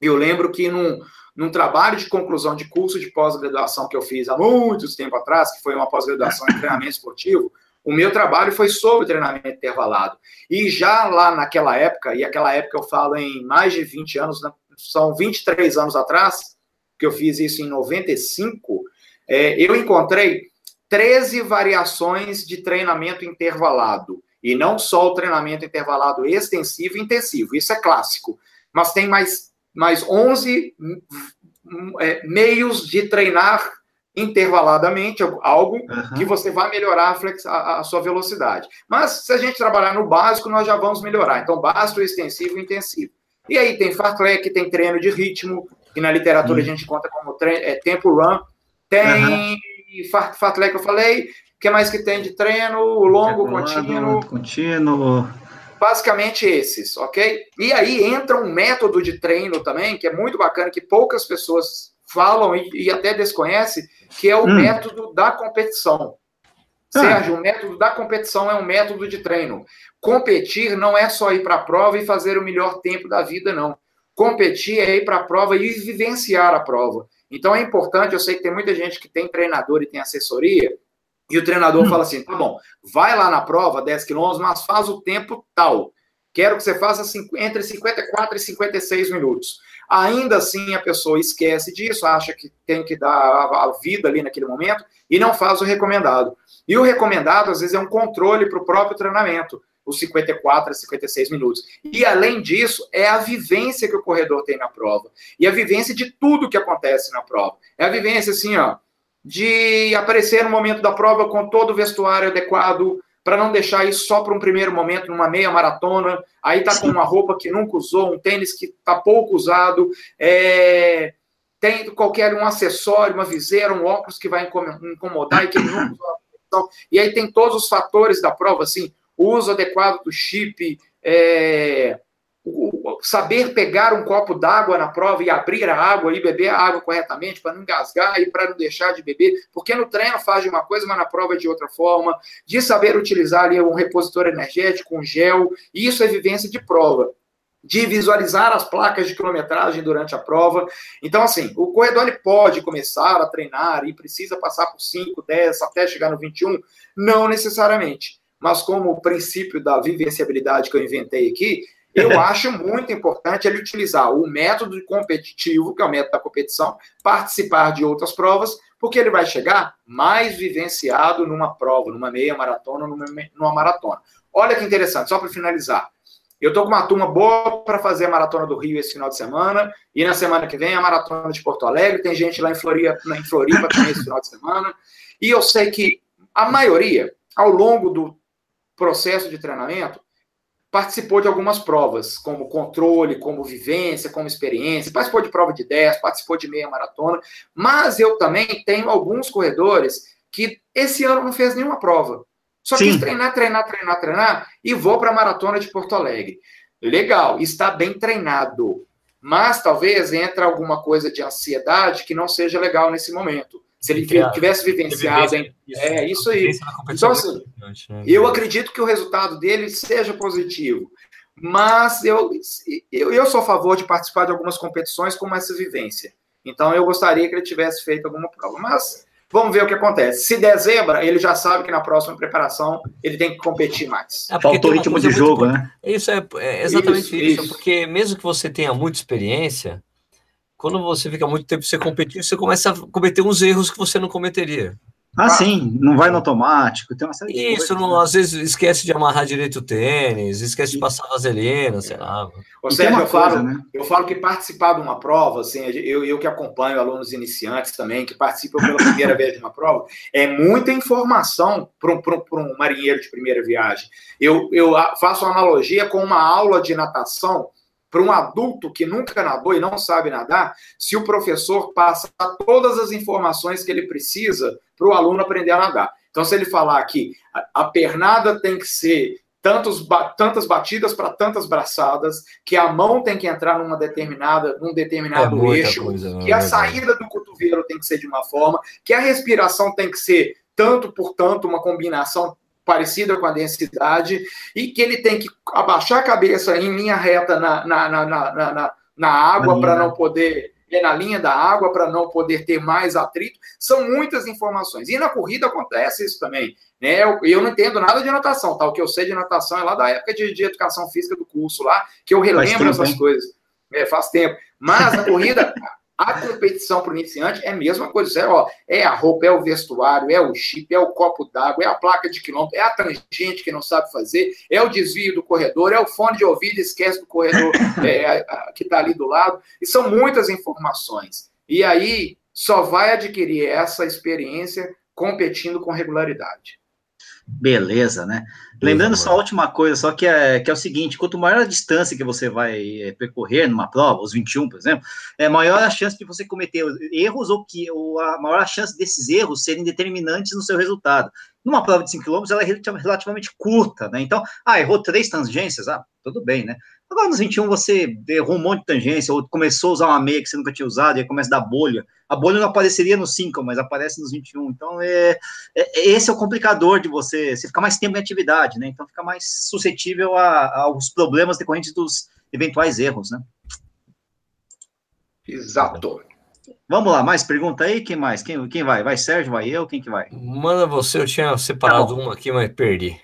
eu lembro que num, num trabalho de conclusão de curso de pós-graduação que eu fiz há muitos tempo atrás, que foi uma pós-graduação em treinamento esportivo, o meu trabalho foi sobre treinamento intervalado. E já lá naquela época, e aquela época eu falo em mais de 20 anos, né, são 23 anos atrás, que eu fiz isso em 95, é, eu encontrei 13 variações de treinamento intervalado. E não só o treinamento intervalado extensivo e intensivo, isso é clássico. Mas tem mais, mais 11 é, meios de treinar intervaladamente algo uhum. que você vai melhorar a, flex, a, a, sua velocidade. Mas se a gente trabalhar no básico, nós já vamos melhorar. Então, básico, extensivo e intensivo. E aí tem fartlek, tem treino de ritmo, que na literatura uhum. a gente conta como treino, é, tempo run. Tem uhum. fartlek, eu falei. O que mais que tem de treino? Longo, contínuo.
Contínuo.
basicamente esses, ok? E aí entra um método de treino também, que é muito bacana, que poucas pessoas falam e, e até desconhecem, que é o hum. método da competição. Ah. Sérgio, o método da competição é um método de treino. Competir não é só ir para a prova e fazer o melhor tempo da vida, não. Competir é ir para a prova e vivenciar a prova. Então é importante, eu sei que tem muita gente que tem treinador e tem assessoria, e o treinador hum. fala assim: tá bom, vai lá na prova, 10 quilômetros, mas faz o tempo tal. Quero que você faça entre 54 e 56 minutos. Ainda assim, a pessoa esquece disso, acha que tem que dar a vida ali naquele momento e não faz o recomendado. E o recomendado, às vezes, é um controle para o próprio treinamento, os 54 a 56 minutos. E, além disso, é a vivência que o corredor tem na prova. E a vivência de tudo que acontece na prova. É a vivência, assim, ó, de aparecer no momento da prova com todo o vestuário adequado, para não deixar isso só para um primeiro momento, numa meia maratona, aí tá com uma roupa que nunca usou, um tênis que tá pouco usado, é... tem qualquer um acessório, uma viseira, um óculos que vai incomodar e que ele nunca usou. E aí tem todos os fatores da prova, assim, o uso adequado do chip, é saber pegar um copo d'água na prova e abrir a água e beber a água corretamente para não engasgar e para não deixar de beber, porque no treino faz de uma coisa, mas na prova é de outra forma, de saber utilizar ali um repositor energético, um gel, isso é vivência de prova de visualizar as placas de quilometragem durante a prova. Então, assim, o corredor ele pode começar a treinar e precisa passar por 5, 10, até chegar no 21? Não necessariamente. Mas como o princípio da vivenciabilidade que eu inventei aqui, eu acho muito importante ele utilizar o método competitivo, que é o método da competição, participar de outras provas, porque ele vai chegar mais vivenciado numa prova, numa meia maratona, numa, numa maratona. Olha que interessante, só para finalizar. Eu estou com uma turma boa para fazer a maratona do Rio esse final de semana, e na semana que vem a maratona de Porto Alegre. Tem gente lá em Floripa, em Floripa também esse final de semana. E eu sei que a maioria, ao longo do processo de treinamento, participou de algumas provas, como controle, como vivência, como experiência, participou de prova de 10, participou de meia maratona, mas eu também tenho alguns corredores que esse ano não fez nenhuma prova. Só Sim. quis treinar, treinar, treinar, treinar e vou para a maratona de Porto Alegre. Legal, está bem treinado, mas talvez entre alguma coisa de ansiedade que não seja legal nesse momento. Se ele tivesse vivenciado, hein? É isso aí. Então, assim, né? eu acredito que o resultado dele seja positivo. Mas eu, eu, eu sou a favor de participar de algumas competições com essa vivência. Então, eu gostaria que ele tivesse feito alguma prova. Mas vamos ver o que acontece. Se der zebra, ele já sabe que na próxima preparação ele tem que competir mais.
É Faltou ritmo de jogo, muito... né? Isso é, é exatamente isso, isso, isso, porque mesmo que você tenha muita experiência, quando você fica muito tempo sem competir, você começa a cometer uns erros que você não cometeria.
Ah, sim, não vai no automático, tem uma série
de Isso, coisas, não, né? às vezes esquece de amarrar direito o tênis, esquece de passar vaselina, sei lá.
Ou seja, eu, falo, coisa, né? eu falo que participar de uma prova, assim, eu, eu que acompanho alunos iniciantes também, que participam pela primeira vez de uma prova, é muita informação para um, um marinheiro de primeira viagem. Eu, eu faço uma analogia com uma aula de natação para um adulto que nunca nadou e não sabe nadar, se o professor passa todas as informações que ele precisa para o aluno aprender a nadar. Então, se ele falar que a pernada tem que ser tantos, tantas batidas para tantas braçadas, que a mão tem que entrar numa determinada, num determinado é eixo, coisa, que a saída do cotovelo tem que ser de uma forma, que a respiração tem que ser tanto por tanto, uma combinação parecida com a densidade, e que ele tem que abaixar a cabeça em linha reta na, na, na, na, na, na água para não poder é na linha da água para não poder ter mais atrito. São muitas informações. E na corrida acontece isso também. Né? Eu, eu não entendo nada de natação, tá? O que eu sei de natação é lá da época de, de educação física do curso lá, que eu relembro essas hein? coisas. É, faz tempo. Mas na corrida, *laughs* a competição para o iniciante é a mesma coisa. É, ó, é a roupa, é o vestuário, é o chip, é o copo d'água, é a placa de quilômetro, é a tangente que não sabe fazer, é o desvio do corredor, é o fone de ouvido, esquece do corredor *laughs* é, que está ali do lado. E são muitas informações. E aí só vai adquirir essa experiência competindo com regularidade.
Beleza, né? Lembrando só a última coisa, só que é, que é o seguinte: quanto maior a distância que você vai é, percorrer numa prova, os 21, por exemplo, é maior a chance de você cometer erros ou que ou a maior a chance desses erros serem determinantes no seu resultado. numa prova de 5 km, ela é relativamente curta, né? Então, ah, errou três tangências, ah, tudo bem, né? Agora, nos 21, você errou um monte de tangência, ou começou a usar uma meia que você nunca tinha usado, e aí começa a dar bolha. A bolha não apareceria nos 5, mas aparece nos 21. Então, é, é, esse é o complicador de você, você ficar mais tempo em atividade, né? Então, fica mais suscetível a, aos problemas decorrentes dos eventuais erros, né?
Exato.
Vamos lá, mais pergunta aí? Quem mais? Quem, quem vai? Vai Sérgio? Vai eu? Quem que vai?
Manda você, eu tinha separado tá uma aqui, mas perdi.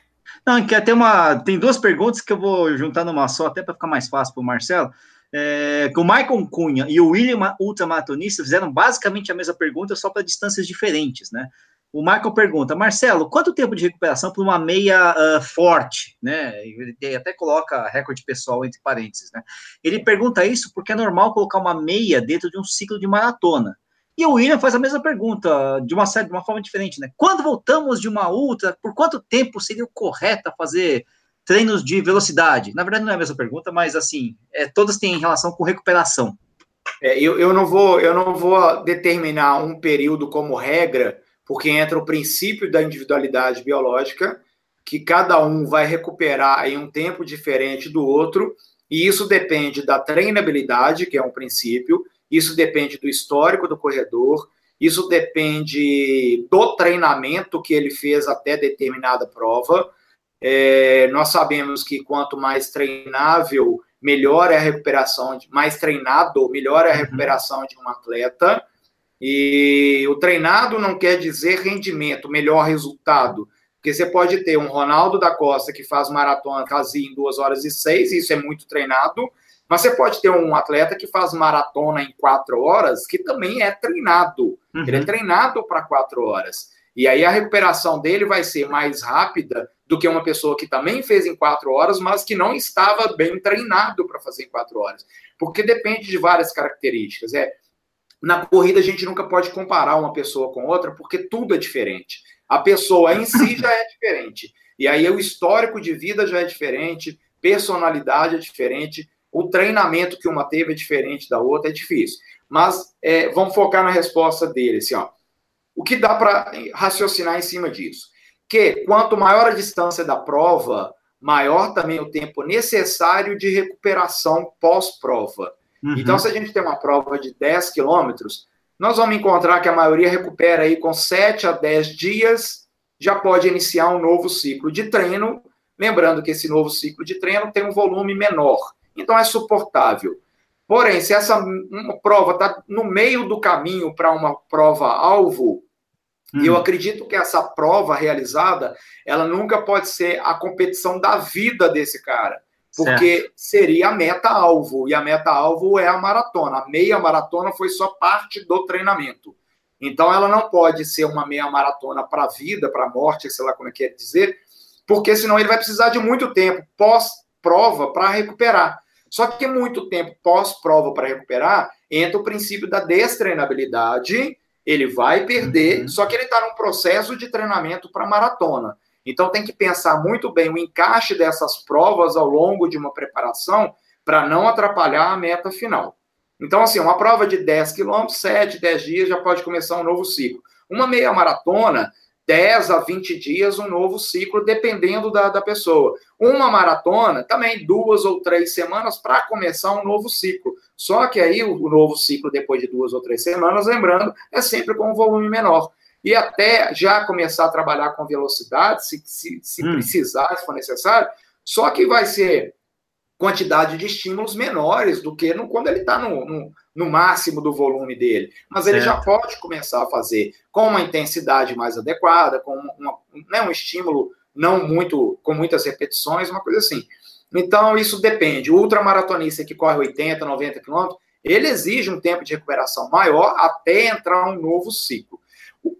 Não, que tem uma, tem duas perguntas que eu vou juntar numa só, até para ficar mais fácil para o Marcelo. É, que o Michael Cunha e o William Ultramaratonista fizeram basicamente a mesma pergunta, só para distâncias diferentes, né? O Michael pergunta, Marcelo, quanto tempo de recuperação para uma meia uh, forte, né? Ele até coloca recorde pessoal entre parênteses, né? Ele pergunta isso porque é normal colocar uma meia dentro de um ciclo de maratona. E o William faz a mesma pergunta, de uma, de uma forma diferente, né? Quando voltamos de uma ultra, por quanto tempo seria o correto fazer treinos de velocidade? Na verdade, não é a mesma pergunta, mas assim, é, todas têm relação com recuperação.
É, eu, eu, não vou, eu não vou determinar um período como regra, porque entra o princípio da individualidade biológica, que cada um vai recuperar em um tempo diferente do outro, e isso depende da treinabilidade, que é um princípio, isso depende do histórico do corredor, isso depende do treinamento que ele fez até determinada prova. É, nós sabemos que quanto mais treinável, melhor é a recuperação, mais treinado, melhor é a uhum. recuperação de um atleta. E o treinado não quer dizer rendimento, melhor resultado. Porque você pode ter um Ronaldo da Costa que faz maratona quase em 2 horas e 6, isso é muito treinado, mas você pode ter um atleta que faz maratona em quatro horas, que também é treinado. Uhum. Ele é treinado para quatro horas. E aí a recuperação dele vai ser mais rápida do que uma pessoa que também fez em quatro horas, mas que não estava bem treinado para fazer em quatro horas. Porque depende de várias características. É, na corrida a gente nunca pode comparar uma pessoa com outra, porque tudo é diferente. A pessoa em si *laughs* já é diferente. E aí o histórico de vida já é diferente, personalidade é diferente, o treinamento que uma teve é diferente da outra, é difícil. Mas é, vamos focar na resposta dele, assim, ó. O que dá para raciocinar em cima disso? Que quanto maior a distância da prova, maior também o tempo necessário de recuperação pós-prova. Uhum. Então, se a gente tem uma prova de 10 quilômetros, nós vamos encontrar que a maioria recupera aí com 7 a 10 dias, já pode iniciar um novo ciclo de treino. Lembrando que esse novo ciclo de treino tem um volume menor então é suportável. Porém, se essa prova está no meio do caminho para uma prova-alvo, hum. eu acredito que essa prova realizada, ela nunca pode ser a competição da vida desse cara. Porque certo. seria a meta-alvo, e a meta-alvo é a maratona. A meia maratona foi só parte do treinamento. Então, ela não pode ser uma meia maratona para a vida, para a morte, sei lá como é que é dizer, porque senão ele vai precisar de muito tempo pós-prova para recuperar. Só que muito tempo pós-prova para recuperar, entra o princípio da destreinabilidade, ele vai perder, uhum. só que ele está num processo de treinamento para maratona. Então tem que pensar muito bem o encaixe dessas provas ao longo de uma preparação para não atrapalhar a meta final. Então, assim, uma prova de 10 quilômetros, 7, 10 dias já pode começar um novo ciclo. Uma meia maratona, 10 a 20 dias um novo ciclo, dependendo da, da pessoa. Uma maratona, também duas ou três semanas para começar um novo ciclo. Só que aí o, o, novo ciclo, depois de duas ou três semanas, lembrando, é sempre com um volume menor. E até já começar a trabalhar com velocidade, se, se, se hum. precisar, se for necessário, só que vai ser quantidade de estímulos menores do que no, quando ele está no, no, no, máximo do volume dele. Mas ele já pode começar a fazer com uma intensidade mais adequada, com uma, né, um estímulo não muito, com muitas repetições, uma coisa assim. Então, isso depende. O ultramaratonista que corre 80, 90 quilômetros, ele exige um tempo de recuperação maior até entrar um novo ciclo.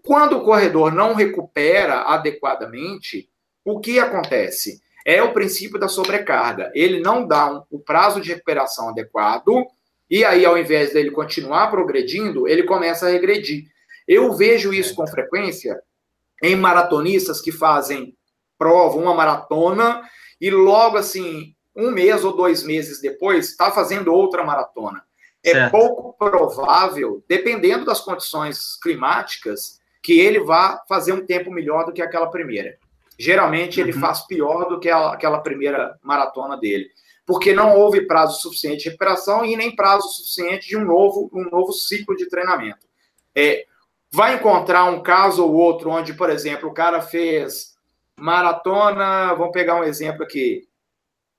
Quando o corredor não recupera adequadamente, o que acontece? é o princípio da sobrecarga. Ele não dá um, o prazo de recuperação adequado, e aí, ao invés dele continuar progredindo, ele começa a regredir. Eu vejo isso com frequência em maratonistas que fazem prova, uma maratona, e logo assim, um mês ou dois meses depois, está fazendo outra maratona. É certo. pouco provável, dependendo das condições climáticas, que ele vá fazer um tempo melhor do que aquela primeira. Geralmente ele uhum. faz pior do que aquela primeira maratona dele, porque não houve prazo suficiente de recuperação e nem prazo suficiente de um novo, um novo ciclo de treinamento. É, vai encontrar um caso ou outro onde, por exemplo, o cara fez maratona, vamos pegar um exemplo aqui,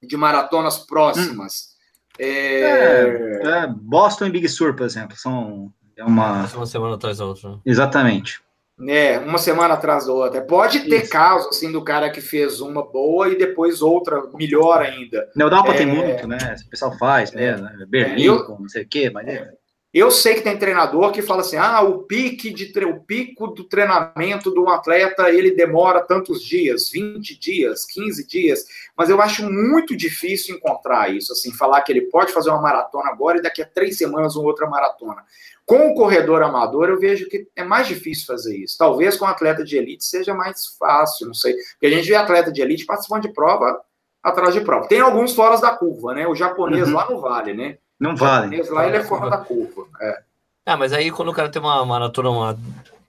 de maratonas próximas. Hum.
É... É, é, Boston e Big Sur, por exemplo, são é uma...
uma semana atrás da outra.
Exatamente.
É, uma semana atrás da outra. Pode ter Isso. caso, assim, do cara que fez uma boa e depois outra melhor ainda.
Não, dá pra é, ter muito, né? O pessoal faz, né? É. Berlim, é, eu, não sei o quê, mas... É.
Eu sei que tem treinador que fala assim: ah, o pique de o pico do treinamento do atleta ele demora tantos dias, 20 dias, 15 dias, mas eu acho muito difícil encontrar isso, assim, falar que ele pode fazer uma maratona agora e daqui a três semanas uma outra maratona. Com o corredor amador, eu vejo que é mais difícil fazer isso. Talvez com atleta de elite seja mais fácil, não sei. Porque a gente vê atleta de elite participando de prova atrás de prova. Tem alguns fora da curva, né? O japonês uhum. lá não vale, né?
Não vale.
Lá ele é fora da curva. É.
Ah, mas aí quando o cara tem uma maratona uma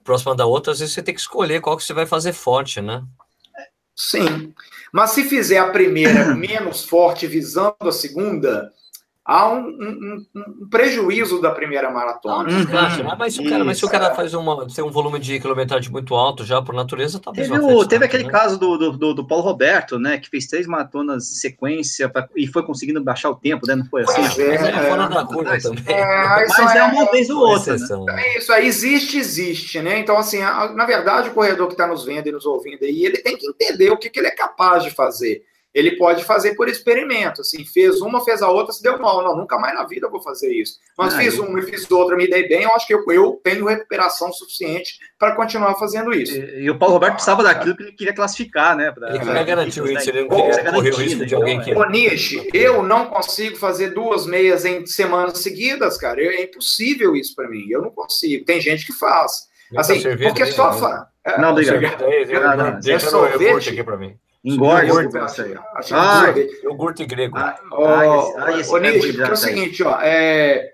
próxima da outra, às vezes você tem que escolher qual que você vai fazer forte, né?
Sim. Mas se fizer a primeira *clears throat* menos forte visando a segunda, há um, um, um, prejuízo da primeira maratona.
Uhum. Né? Mas, se o cara, mas se o cara faz uma, tem um volume de quilometragem muito alto já por natureza, talvez
teve, o, teve aquele né? caso do, do, do, Paulo Roberto, né, que fez três maratonas em sequência pra, e foi conseguindo baixar o tempo, né? Não foi assim?
Pois é, mas é, fora da curva mas, também. É,
mas é, é uma vez ou outra.
Né? É isso aí, existe, existe, né? Então, assim, a, na verdade, o corredor que está nos vendo e nos ouvindo aí, ele tem que entender o que, que ele é capaz de fazer ele pode fazer por experimento, assim, fez uma, fez a outra, se deu mal, não, nunca mais na vida eu vou fazer isso. Mas ah, fiz uma e fiz outra, me dei bem, eu acho que eu, eu tenho recuperação suficiente para continuar fazendo isso.
E, e, o Paulo Roberto precisava daquilo que ele queria classificar, né? Pra,
ele queria garantir isso, ele não queria correr o risco de alguém que...
Ô, Nishi, eu não consigo fazer duas meias em semanas seguidas, cara, é impossível isso para mim, eu não consigo, tem gente que faz. Assim, porque só... Fa...
Não, obrigado.
Deixa eu aqui para mim.
Engorda
iogurte, esse aí. Ah, iogurte grego. Ah,
ô, Nietzsche, porque é o seguinte, ó, é,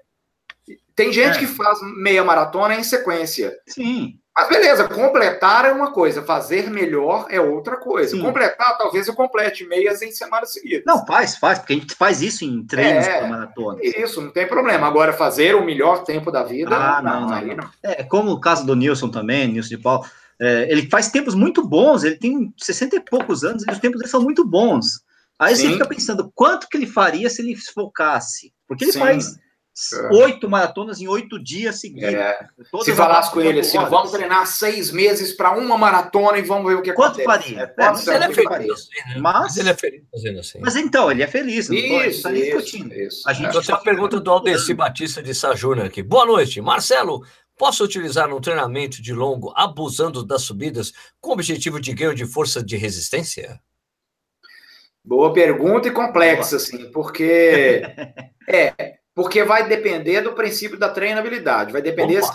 tem gente é. que faz meia maratona em sequência.
Sim.
Mas beleza, completar é uma coisa, fazer melhor é outra coisa. Sim. Completar, talvez eu complete meias em semanas seguidas.
Não, faz, faz, porque a gente faz isso em treinos é, para maratona.
Isso, não tem problema. Agora, fazer o melhor tempo da vida,
ah, não, não, não, não. É como o caso do Nilson também, Nilson de Paulo. É, ele faz tempos muito bons, ele tem 60 e poucos anos e os tempos dele são muito bons. Aí Sim. você fica pensando, quanto que ele faria se ele focasse? Porque ele Sim. faz é. oito maratonas em oito dias seguidos. É.
Se falasse com ele assim, vamos treinar seis meses para uma maratona e vamos ver o que
Quanto acontece. faria? É,
mas ele é feliz assim, né? mas, mas, ele é feliz fazendo assim.
Mas então, ele é feliz.
Não isso, tô, isso, discutindo.
Isso. A gente é. a pergunta do Aldeci Batista de Sajuna aqui. Boa noite, Marcelo. Posso utilizar um treinamento de longo abusando das subidas com o objetivo de ganho de força de resistência?
Boa pergunta e complexa, assim, porque *laughs* é porque vai depender do princípio da treinabilidade. Vai depender se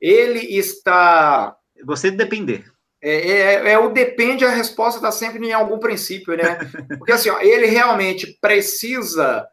ele está.
Gostei de depender.
É, é, é, o depende, a resposta está sempre em algum princípio, né? *laughs* Porque assim, ó, ele realmente precisa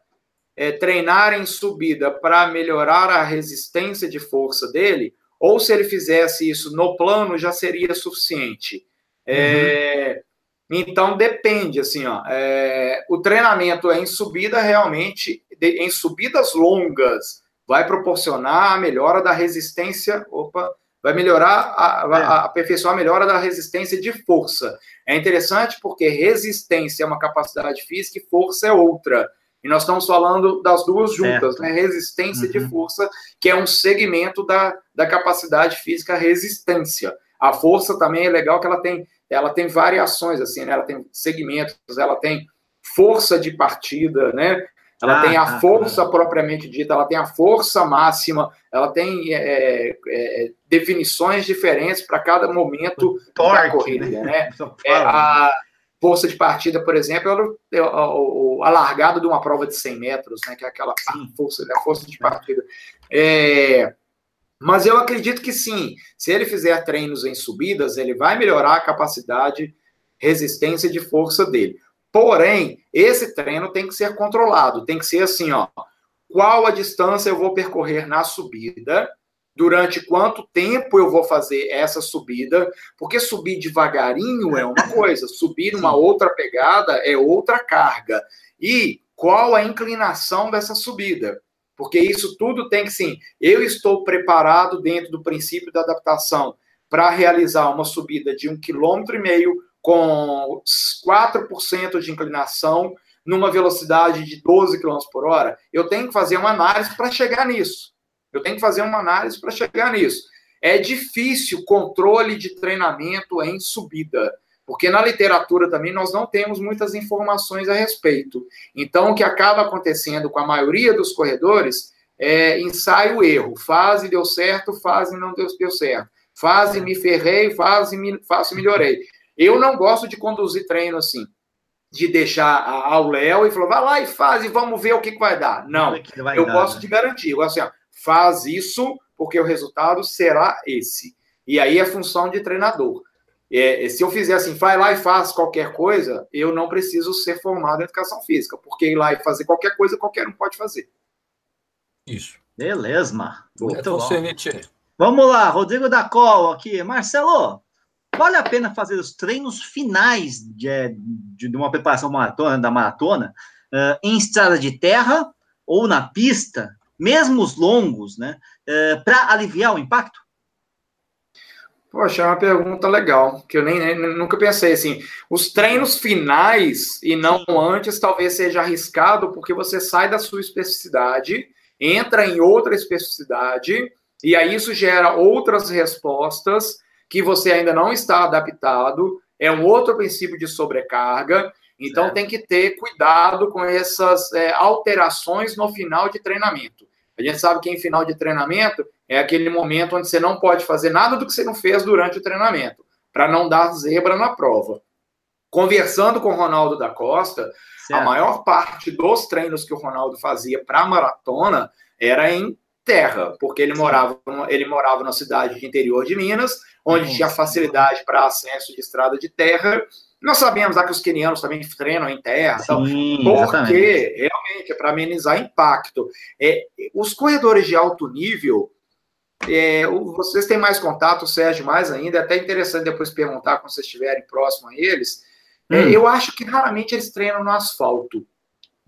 é, treinar em subida para melhorar a resistência de força dele, ou se ele fizesse isso no plano já seria suficiente. É, uhum. Então depende, assim, ó, é, o treinamento em subida realmente, de, em subidas longas, vai proporcionar a melhora da resistência, opa, vai melhorar, a, a, a aperfeiçoar a melhora da resistência de força. É interessante porque resistência é uma capacidade física e força é outra. E nós estamos falando das duas juntas, né? Resistência uhum. de força, que é um segmento da, da capacidade física resistência. A força também é legal que ela tem, ela tem variações, assim, né? Ela tem segmentos, ela tem força de partida, né? Ela ah, tem a ah, força ah, propriamente dita, ela tem a força máxima, ela tem é, é, é definições diferentes para cada momento
torque, da corrida, né?
né? *laughs* É, a, força de partida, por exemplo, é o, a largada de uma prova de 100 metros, né, que é aquela força, a força de partida. É, mas eu acredito que sim, se ele fizer treinos em subidas, ele vai melhorar a capacidade, resistência de força dele. Porém, esse treino tem que ser controlado, tem que ser assim, ó, qual a distância eu vou percorrer na subida, durante quanto tempo eu vou fazer essa subida, porque subir devagarinho é uma coisa, *laughs* subir uma outra pegada é outra carga. E qual a inclinação dessa subida? Porque isso tudo tem que, sim, eu estou preparado dentro do princípio da adaptação para realizar uma subida de um quilômetro e meio com 4% de inclinação numa velocidade de 12 km por hora, eu tenho que fazer uma análise para chegar nisso. Eu tenho que fazer uma análise para chegar nisso. É difícil controle de treinamento em subida, porque na literatura também nós não temos muitas informações a respeito. Então, o que acaba acontecendo com a maioria dos corredores é ensaio-erro. Fase deu certo, fase não deu, deu certo. Fase me ferrei, fase, me, fase melhorei. Eu não gosto de conduzir treino assim de deixar ao Léo e falar, vai lá e faz e vamos ver o que, que vai dar. Não, vai eu dar, gosto né? de garantir. Eu gosto assim, ó, faz isso, porque o resultado será esse. E aí é função de treinador. É, se eu fizer assim, vai lá e faz qualquer coisa, eu não preciso ser formado em educação física, porque ir lá e fazer qualquer coisa, qualquer um pode fazer.
Isso.
Beleza, Muito é bom. Vamos lá, Rodrigo da Cola aqui. Marcelo, vale a pena fazer os treinos finais de, de, de uma preparação maratona, da maratona uh, em estrada de terra ou na pista mesmo os longos, né, é, para aliviar o impacto?
Poxa, é uma pergunta legal, que eu nem, nem, nunca pensei assim. Os treinos finais e não antes talvez seja arriscado, porque você sai da sua especificidade, entra em outra especificidade, e aí isso gera outras respostas que você ainda não está adaptado, é um outro princípio de sobrecarga, então tem que ter cuidado com essas é, alterações no final de treinamento. A gente sabe que em final de treinamento é aquele momento onde você não pode fazer nada do que você não fez durante o treinamento, para não dar zebra na prova. Conversando com o Ronaldo da Costa, certo. a maior parte dos treinos que o Ronaldo fazia para maratona era em terra, porque ele morava, ele morava na cidade de interior de Minas, onde uhum. tinha facilidade para acesso de estrada de terra, nós sabemos lá que os quenianos também treinam em terra, Sim, então, porque realmente é para amenizar impacto. É, os corredores de alto nível, é, vocês têm mais contato, o Sérgio mais ainda, é até interessante depois perguntar quando vocês estiverem próximo a eles. É, hum. É, eu acho que raramente eles treinam no asfalto,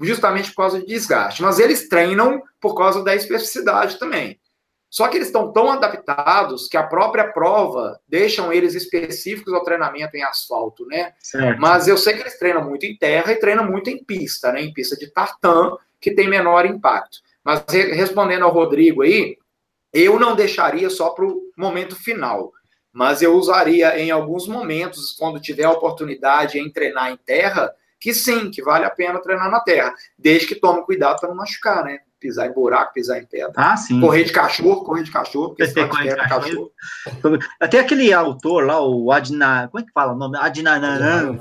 justamente por causa de desgaste, mas eles treinam por causa da especificidade também. Só que eles estão tão adaptados que a própria prova deixam eles específicos ao treinamento em asfalto, né? Certo. Mas eu sei que eles treinam muito em terra e treinam muito em pista, né? Em pista de tartan, que tem menor impacto. Mas respondendo ao Rodrigo aí, eu não deixaria só para o momento final, mas eu usaria em alguns momentos, quando tiver a oportunidade em treinar em terra, que sim, que vale a pena treinar na terra, desde que tome cuidado para não machucar, né? Pisar em buraco, pisar em pedra.
Ah, sim.
Correr de cachorro, correr de cachorro, porque *laughs*
você correr de cachorro. cachorro. *laughs* Até aquele autor lá, o Adna, como é que fala o nome? Adinaran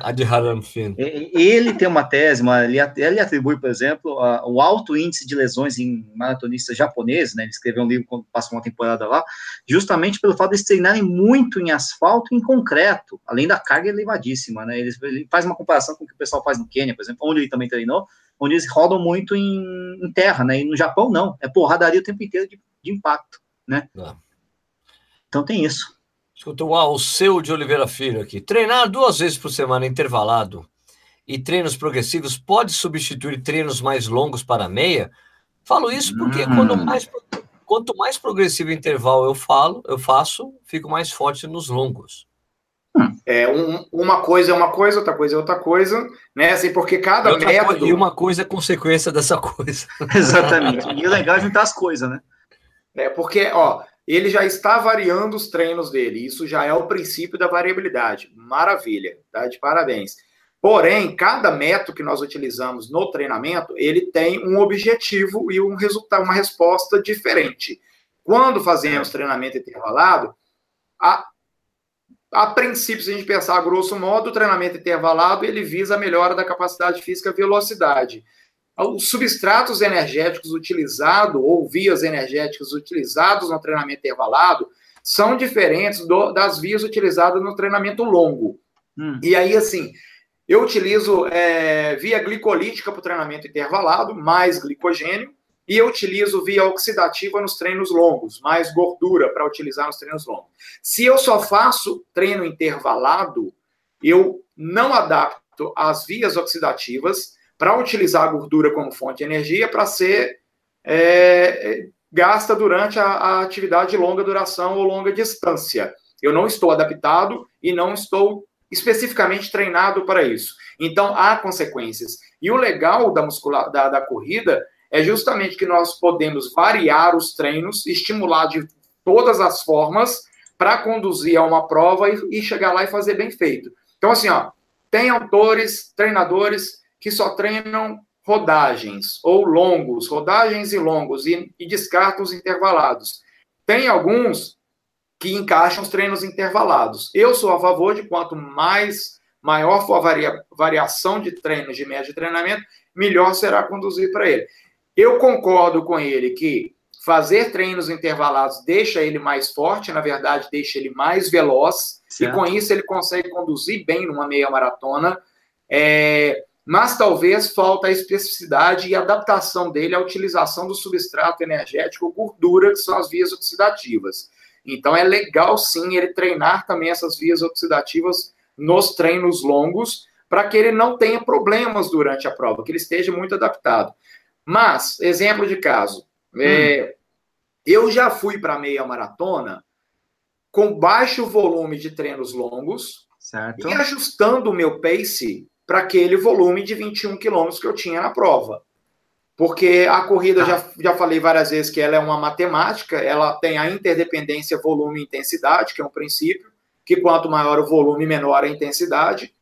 Adinaran Fin.
Ele tem uma tese, uma, ele, ele atribui, por exemplo, a, o alto índice de lesões em maratonistas japoneses, né? Ele escreveu um livro quando passou uma temporada lá, justamente pelo fato de eles treinarem muito em asfalto e em concreto, além da carga elevadíssima, né? Ele, ele faz uma comparação com o que o pessoal faz no Quênia, por exemplo, onde ele também treinou, onde eles rodam muito em, em, terra, né? E no Japão, não. É porradaria o tempo inteiro de, de impacto, né? Não. Então tem isso.
Escuta, o seu de Oliveira Filho aqui. Treinar duas vezes por semana intervalado e treinos progressivos pode substituir treinos mais longos para meia? Falo isso porque hum. mais, quanto mais progressivo o intervalo eu falo, eu faço, fico mais forte nos longos.
É, um, uma coisa é uma coisa, outra coisa é outra coisa, né? Assim, porque cada
e método. e uma coisa é consequência dessa coisa. *laughs*
Exatamente. E o legal é juntar as coisas, né?
É, porque, ó, ele já está variando os treinos dele. Isso já é o princípio da variabilidade. Maravilha, tá? De parabéns. Porém, cada método que nós utilizamos no treinamento, ele tem um objetivo e um resultado, uma resposta diferente. Quando fazemos treinamento intervalado, a, a princípio, se a gente pensar grosso modo, o treinamento intervalado ele visa a melhora da capacidade física e velocidade. Os substratos energéticos utilizados, ou vias energéticas utilizados no treinamento intervalado, são diferentes do, das vias utilizadas no treinamento longo. Hum. E aí, assim, eu utilizo é, via glicolítica para o treinamento intervalado, mais glicogênio, e eu utilizo via oxidativa nos treinos longos, mais gordura para utilizar nos treinos longos. Se eu só faço treino intervalado, eu não adapto as vias oxidativas para utilizar a gordura como fonte de energia para ser é, gasta durante a, a atividade de longa duração ou longa distância. Eu não estou adaptado e não estou especificamente treinado para isso. Então, há consequências. E o legal da, da, da corrida é justamente que nós podemos variar os treinos, estimular de todas as formas para conduzir a uma prova e, e, chegar lá e fazer bem feito. Então, assim, ó, tem autores, treinadores que só treinam rodagens ou longos, rodagens e longos, e, e descartam os intervalados. Tem alguns que encaixam os treinos intervalados. Eu sou a favor de quanto mais maior for a varia, variação de treinos de médio de treinamento, melhor será conduzir para ele. Eu concordo com ele que fazer treinos intervalados deixa ele mais forte, na verdade, deixa ele mais veloz, certo. e com isso ele consegue conduzir bem numa meia maratona. É, mas talvez falta a especificidade e adaptação dele à utilização do substrato energético gordura, que são as vias oxidativas. Então é legal sim ele treinar também essas vias oxidativas nos treinos longos, para que ele não tenha problemas durante a prova, que ele esteja muito adaptado. Mas, exemplo de caso, hum. é, eu já fui para meia maratona com baixo volume de treinos longos certo. e ajustando o meu pace para aquele volume de 21 quilômetros que eu tinha na prova. Porque a corrida, ah. já, já falei várias vezes que ela é uma matemática, ela tem a interdependência volume e intensidade, que é um princípio, que quanto maior o volume, menor a intensidade.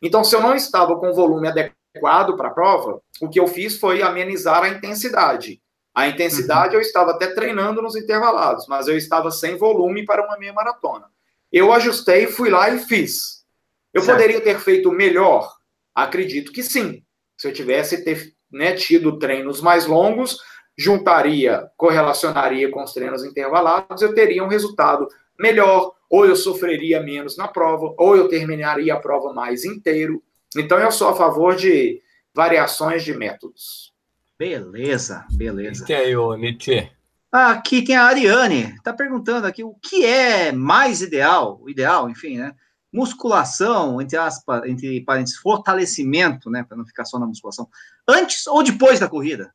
Então, se eu não estava com volume adequado, adequado para a prova, o que eu fiz foi amenizar a intensidade. A intensidade uhum. eu estava até treinando nos intervalados, mas eu estava sem volume para uma meia maratona. Eu ajustei, fui lá e fiz. Eu certo. poderia ter feito melhor? Acredito que sim. Se eu tivesse ter, né, tido treinos mais longos, juntaria, correlacionaria com os treinos intervalados, eu teria um resultado melhor, ou eu sofreria menos na prova, ou eu terminaria a prova mais inteiro. Então, eu sou a favor de variações de métodos.
Beleza, beleza.
Que é o Nietzsche?
Aqui tem a Ariane, está perguntando aqui o que é mais ideal, o ideal, enfim, né? Musculação, entre aspas, entre parênteses, fortalecimento, né? Para não ficar só na musculação, antes ou depois da corrida?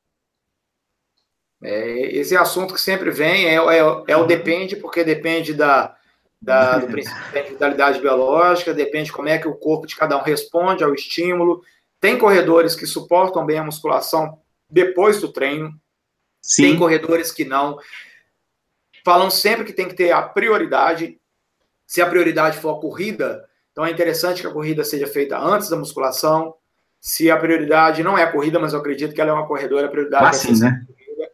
É, esse assunto que sempre vem é, é, é o depende, porque depende da, da, do princípio da individualidade biológica, depende como é que o corpo de cada um responde ao estímulo. Tem corredores que suportam bem a musculação depois do treino, Sim. tem corredores que não. Falam sempre que tem que ter a prioridade. Se a prioridade for a corrida, então é interessante que a corrida seja feita antes da musculação. Se a prioridade não é a corrida, mas eu acredito que ela é uma corredora, a prioridade ah, é
sim, né?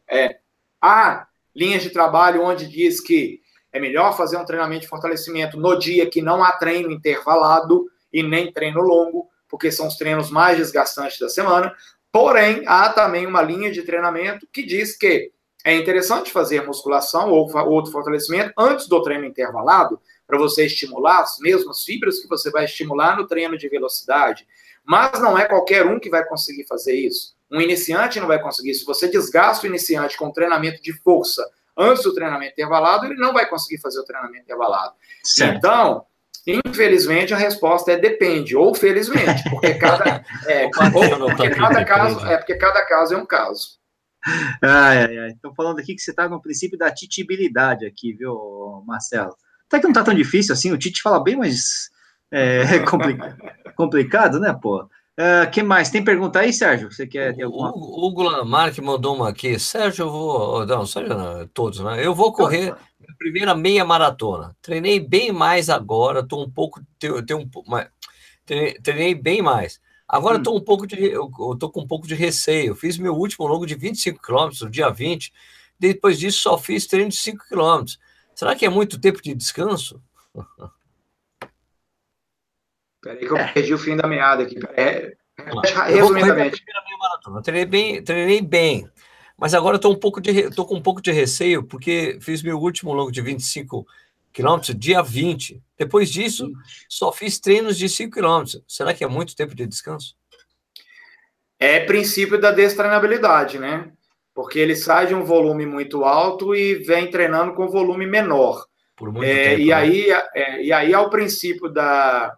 É. Há linhas de trabalho onde diz que é melhor fazer um treinamento de fortalecimento no dia que não há treino intervalado e nem treino longo, porque são os treinos mais desgastantes da semana. Porém, há também uma linha de treinamento que diz que é interessante fazer musculação ou outro fortalecimento antes do treino intervalado, para você estimular as mesmas fibras que você vai estimular no treino de velocidade. Mas não é qualquer um que vai conseguir fazer isso. Um iniciante não vai conseguir. Se você desgasta o iniciante com treinamento de força antes do treinamento intervalado, ele não vai conseguir fazer o treinamento intervalado. Certo. Então, infelizmente, a resposta é depende, ou felizmente, porque cada, *laughs* é, ou, porque cada caso é porque cada caso é um caso.
Ai, ai, ai. Estou falando aqui que você está no princípio da titibilidade aqui, viu, Marcelo? Até que não está tão difícil assim, o Tite fala bem mais é, *laughs* complicado, complicado, né, pô? Uh, que mais? Tem pergunta aí, Sérgio? Você quer ter alguma?
O Hugo Lamarck mandou uma aqui. Sérgio, eu vou. Não, Sérgio, não, todos, né? Eu vou correr a primeira meia maratona. Treinei bem mais agora, tô um pouco. Tenho, tenho um, treinei, treinei bem mais. Agora estou hum. um pouco de. Eu tô com um pouco de receio. Fiz meu último longo de 25 quilômetros no dia 20. Depois disso, só fiz treino de 5 quilômetros. Será que é muito tempo de descanso? *laughs*
Peraí que eu é. perdi o fim da meada aqui. É, resumidamente.
Eu treinei bem, treinei bem, mas agora estou um pouco de, tô com um pouco de receio, porque fiz meu último longo de 25 quilômetros dia 20. Depois disso, só fiz treinos de 5 quilômetros. Será que é muito tempo de descanso?
É princípio da destreinabilidade, né? porque ele sai de um volume muito alto e vem treinando com volume menor. Por muito é, tempo, e, né? aí, é, e aí, ao princípio da,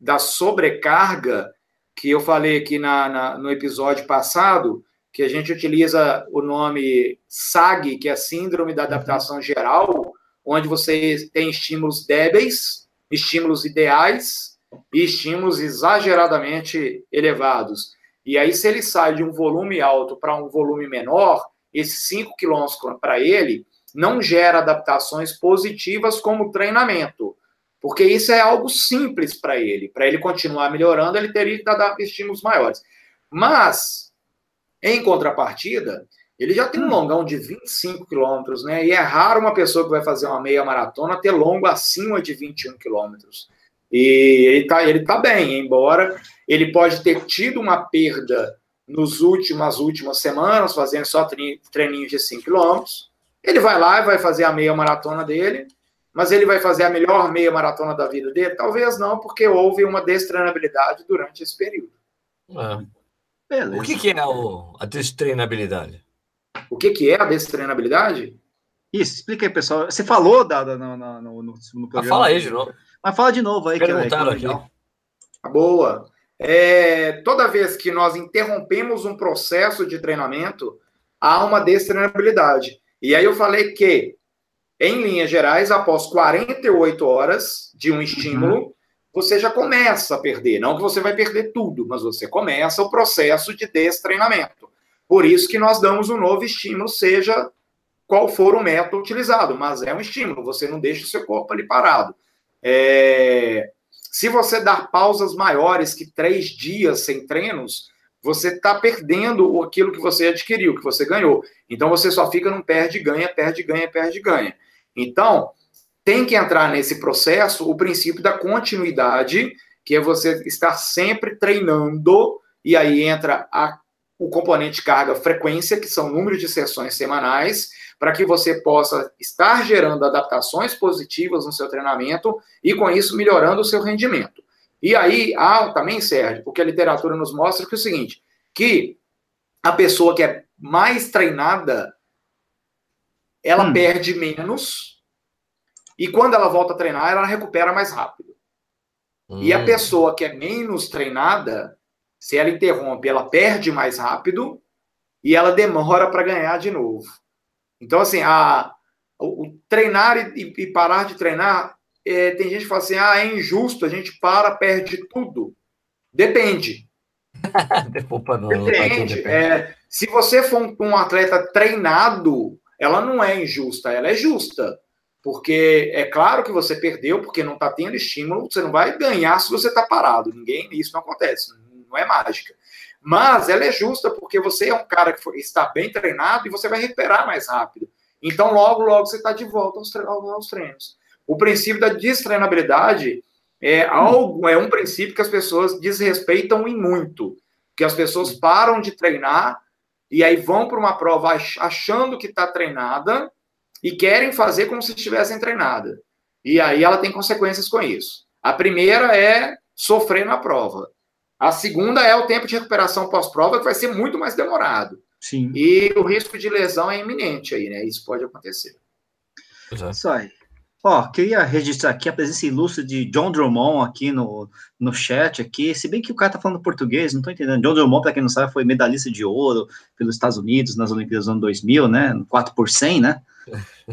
da sobrecarga, que eu falei aqui na, na, no episódio passado, que a gente utiliza o nome SAG, que é Síndrome da Adaptação uhum. Geral, onde você tem estímulos débeis, estímulos ideais e estímulos exageradamente elevados. E aí, se ele sai de um volume alto para um volume menor, esses 5 quilômetros para ele não gera adaptações positivas como treinamento, porque isso é algo simples para ele. Para ele continuar melhorando, ele teria que dar estímulos maiores. Mas, em contrapartida, ele já tem um hum. longão de 25 quilômetros, né? E é raro uma pessoa que vai fazer uma meia maratona ter longo acima de 21 quilômetros. E ele tá, ele tá bem, embora ele pode ter tido uma perda nos últimas últimas semanas, fazendo só treininhos de 5 quilômetros. Ele vai lá e vai fazer a meia maratona dele, mas ele vai fazer a melhor meia maratona da vida dele? Talvez não, porque houve uma destreinabilidade durante esse período.
É. O que, que é o, a destreinabilidade?
O que, que é a destreinabilidade?
Isso, explica aí, pessoal. Você falou da, da, no, no, no, no
ah, programa. fala aí de novo.
Mas fala de novo aí.
Perguntaram que é, aqui.
Tá boa. É, toda vez que nós interrompemos um processo de treinamento, há uma destreinabilidade. E aí eu falei que, em linhas gerais, após 48 horas de um estímulo, uhum. você já começa a perder. Não que você vai perder tudo, mas você começa o processo de destreinamento. Por isso que nós damos um novo estímulo, seja qual for o método utilizado, mas é um estímulo, você não deixa o seu corpo ali parado. É... Se você dar pausas maiores que três dias sem treinos, você está perdendo aquilo que você adquiriu, que você ganhou. Então você só fica num perde-ganha, perde-ganha, perde-ganha. Então, tem que entrar nesse processo o princípio da continuidade, que é você estar sempre treinando, e aí entra a o componente carga-frequência, que são números de sessões semanais, para que você possa estar gerando adaptações positivas no seu treinamento e, com isso, melhorando o seu rendimento. E aí, há também, Sérgio, porque a literatura nos mostra que é o seguinte, que a pessoa que é mais treinada, ela hum. perde menos, e quando ela volta a treinar, ela recupera mais rápido. Hum. E a hum. pessoa que é menos treinada, se ela interrompe, ela perde mais rápido e ela demora para ganhar de novo. Então, assim, a, o, o treinar e, e, parar de treinar, é, tem gente que fala assim: ah, é injusto, a gente para, perde tudo. Depende. *laughs* Depende. É, se você for um, um atleta treinado, ela não é injusta, ela é justa. Porque é claro que você perdeu, porque não está tendo estímulo, você não vai ganhar se você está parado. Ninguém, isso não acontece não é mágica. Mas ela é justa porque você é um cara que está bem treinado e você vai recuperar mais rápido. Então, logo, logo você está de volta aos, aos treinos. O princípio da destreinabilidade é algo, é um princípio que as pessoas desrespeitam em muito. Que as pessoas param de treinar e aí vão para uma prova achando que está treinada e querem fazer como se estivessem treinada. E aí ela tem consequências com isso. A primeira é sofrer na prova. A segunda é o tempo de recuperação pós-prova, que vai ser muito mais demorado.
Sim.
E o risco de lesão é iminente aí, né? Isso pode acontecer.
Isso aí. Ó, queria registrar aqui a presença ilustre de John Drummond aqui no, no chat aqui, se bem que o cara tá falando português, não tô entendendo. John Drummond, para quem não sabe, foi medalhista de ouro pelos Estados Unidos nas Olimpíadas do ano 2000, né, 4 por 100, né,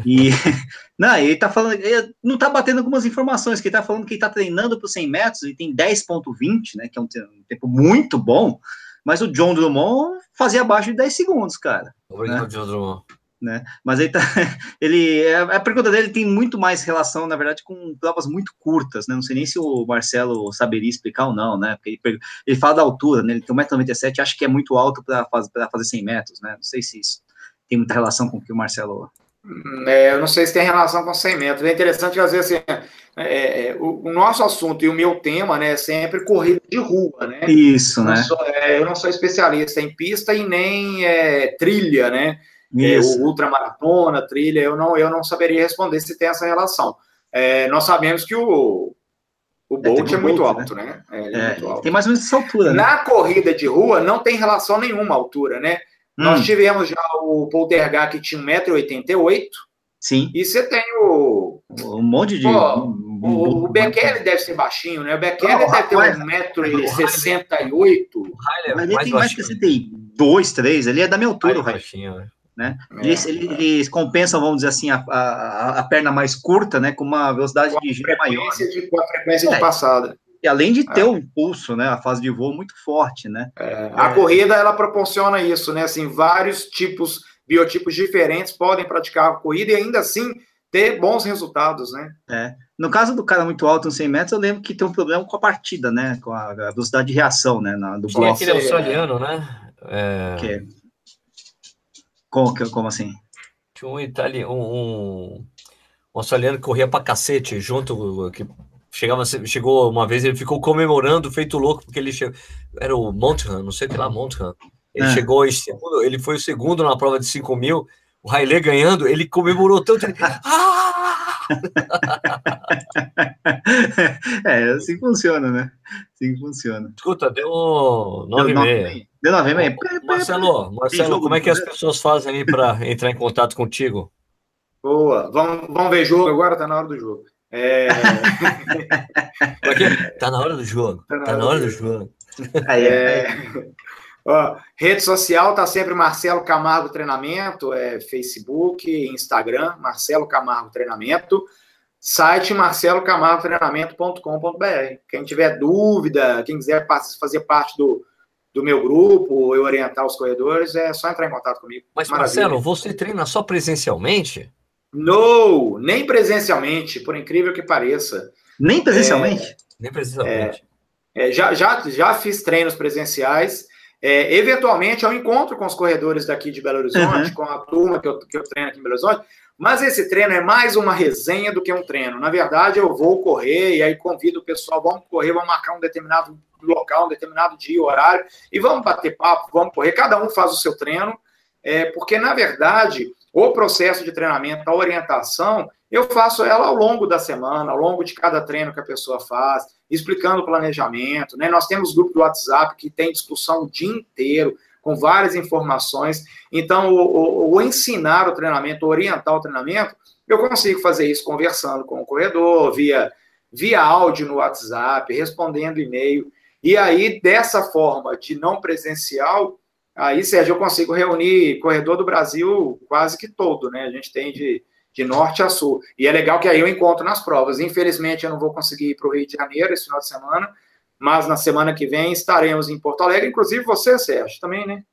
e, *laughs* não, ele tá falando, ele não tá batendo algumas informações, que ele tá falando que ele tá treinando para 100 metros, e tem 10.20, né, que é um tempo muito bom, mas o John Drummond fazia abaixo de 10 segundos, cara.
Obrigado, né? John Drummond.
Né? Mas ele tá, *laughs* ele, é, a pergunta dele tem muito mais relação, na verdade, com provas muito curtas, né? Não sei nem se o Marcelo saberia explicar ou não, né? Porque ele, ele fala da altura, né? Ele tem 1,97m, acha que é muito alto para fazer, fazer 100 metros, né? Não sei se isso tem muita relação com o que o Marcelo
é, eu não sei se tem relação com 100 metros. É interessante que, às vezes, assim, é, é, o, o, nosso assunto e o meu tema né, é sempre corrida de rua, né?
Isso,
eu
né?
Não sou, é, eu não sou especialista em pista e nem é, trilha, né? Isso. ultramaratona, trilha, eu não, eu não saberia responder se tem essa relação. nós sabemos que o, o Bolt é, muito Bolt, alto, né? né?
É, muito alto. Tem mais ou menos essa altura.
Né? Na corrida de rua não tem relação nenhuma à altura, né? Nós tivemos já o Poltergar que tinha 1,88m.
Sim.
E você tem o.
Um monte de.
Pô, o, o Bekele deve ser baixinho, né? O Bekele
Não,
deve ter
rapaz,
1,68m.
O Riley é
Mas ele tem mais que
baixinho.
62, 3. Ele é da minha altura, o
baixinho, né?
Né?
É.
Eles, compensam, vamos dizer assim, a, a, a perna mais curta, né? Com uma velocidade de giro maior.
Frequência de, com a frequência
É.
de passada.
E além de ter
É.
um pulso, né? A fase de voo muito forte, né?
A corrida ela proporciona isso, né? Assim, vários tipos, biotipos diferentes podem praticar a corrida e ainda assim ter bons resultados, né?
No caso do cara muito alto, uns 100 metros, eu lembro que tem um problema com a partida, né? Com a, velocidade de reação, né? Na, do
Tinha
bloco.
aquele australiano, né? É,
Que é- como, como assim?
Tinha um italiano, um, um australiano que corria pra cacete junto, que chegava, chegou uma vez, ele ficou comemorando, feito louco, porque ele chegou, era o Montran, não sei o que lá, Montran. Ele
Ah.
chegou em segundo, ele foi o segundo na prova de 5 mil, o Haile ganhando, ele comemorou tanto, ele, *laughs* ah! *laughs*
é, assim que funciona, né? Assim funciona.
Escuta, deu 9 e
Deu
meia.
nove- Deu 9 e meia.
Marcelo, Marcelo,
jogo
como é que as pessoas fazem aí para entrar em contato contigo?
Boa. Vamos, vamos ver jogo agora, tá na hora do jogo. É? *laughs*
Tá na hora do jogo. Tá na hora do jogo.
Aí,
É, ó, rede social tá sempre Marcelo Camargo Treinamento, é Facebook, Instagram, Marcelo Camargo Treinamento, site marcelocamargotreinamento.com.br. Quem tiver dúvida, quem quiser fazer parte do, do meu grupo, eu orientar os corredores, é só entrar em contato comigo.
Mas,
Maravilha.
Marcelo, você treina só presencialmente?
Não, nem presencialmente, por incrível que pareça.
Nem presencialmente?
Nem presencialmente.
É, já, já, já fiz treinos presenciais. É, eventualmente, eu encontro com os corredores daqui de Belo Horizonte,
Uhum.
com a turma que eu, que eu treino aqui em Belo Horizonte, mas esse treino é mais uma resenha do que um treino. Na verdade, eu vou correr e aí convido o pessoal, vamos correr, vamos marcar um determinado local, um determinado dia, horário, e vamos bater papo, vamos correr. Cada um faz o seu treino, é, porque, na verdade, o processo de treinamento, a orientação, eu faço ela ao longo da semana, ao longo de cada treino que a pessoa faz, explicando o planejamento. Né? Nós temos grupo do WhatsApp que tem discussão o dia inteiro, com várias informações. Então, o, o- o ensinar o treinamento, orientar o treinamento, eu consigo fazer isso conversando com o corredor, via, via áudio no WhatsApp, respondendo e-mail. E aí, dessa forma de não presencial, aí, Sérgio, eu consigo reunir corredor do Brasil quase que todo, né? A gente tem de, de norte a sul. E é legal que aí eu encontro nas provas. Infelizmente, eu não vou conseguir ir para o Rio de Janeiro esse final de semana, mas na semana que vem estaremos em Porto Alegre, inclusive você, Sérgio, também, né?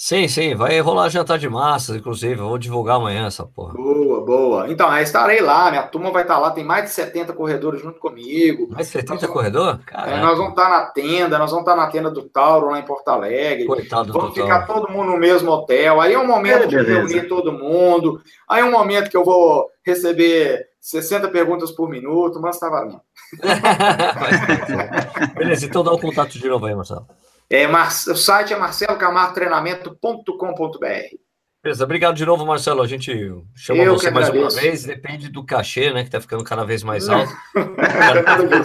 Sim, sim, vai rolar jantar de massas, inclusive. Eu vou divulgar amanhã essa porra.
Boa, boa. Então, aí estarei lá, minha turma vai estar lá, tem mais de 70 corredores junto comigo.
Mais 70
Nós vamos-
corredor?
É, nós vamos estar na tenda, nós vamos estar na tenda do Tauro, lá em Porto Alegre.
coitado do
Vamos
Totó.
ficar todo mundo no mesmo hotel. Aí é um momento
É,
de reunir todo mundo. Aí é um momento que eu vou receber 60 perguntas por minuto, mas tá valendo. *laughs*
Beleza, então dá o contato de novo aí, Marcelo.
É, Mar... O site é marcelocamargotreinamento.com.br.
Beleza, obrigado de novo, Marcelo. A gente chama
Eu
você mais uma vez, depende do cachê, né? Que tá ficando cada vez mais alto.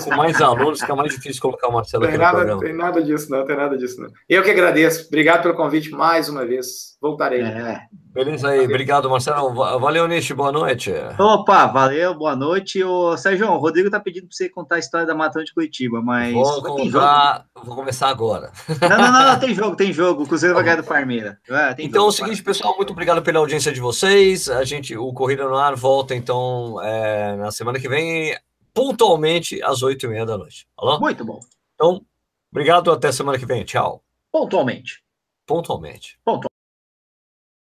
Com mais alunos, fica mais difícil colocar o Marcelo aqui
Tem
no
nada,
programa.
tem nada disso, não, tem nada disso, não. Eu que agradeço. Obrigado pelo convite mais uma vez. Voltarei.
É.
Beleza aí, obrigado, Marcelo. Va- Valeu, Nish, boa noite.
Opa, valeu, boa noite. Ô, Sérgio, o Rodrigo tá pedindo para você contar a história da Maratona de Curitiba, mas.
Vou
jogo.
contar, vou começar agora.
Não, não, não, não, tem *laughs* jogo, tem jogo. O Cruzeiro vai ganhar do Parmeira. É, tem
Então é o
jogo,
seguinte, pessoal, muito obrigado pela audiência de vocês. A gente, o Corrida no Ar volta então é, na semana que vem, pontualmente às oito e meia da noite. Alô?
Muito bom.
Então, obrigado, até semana que vem. Tchau.
Pontualmente.
Pontualmente.
Pontualmente.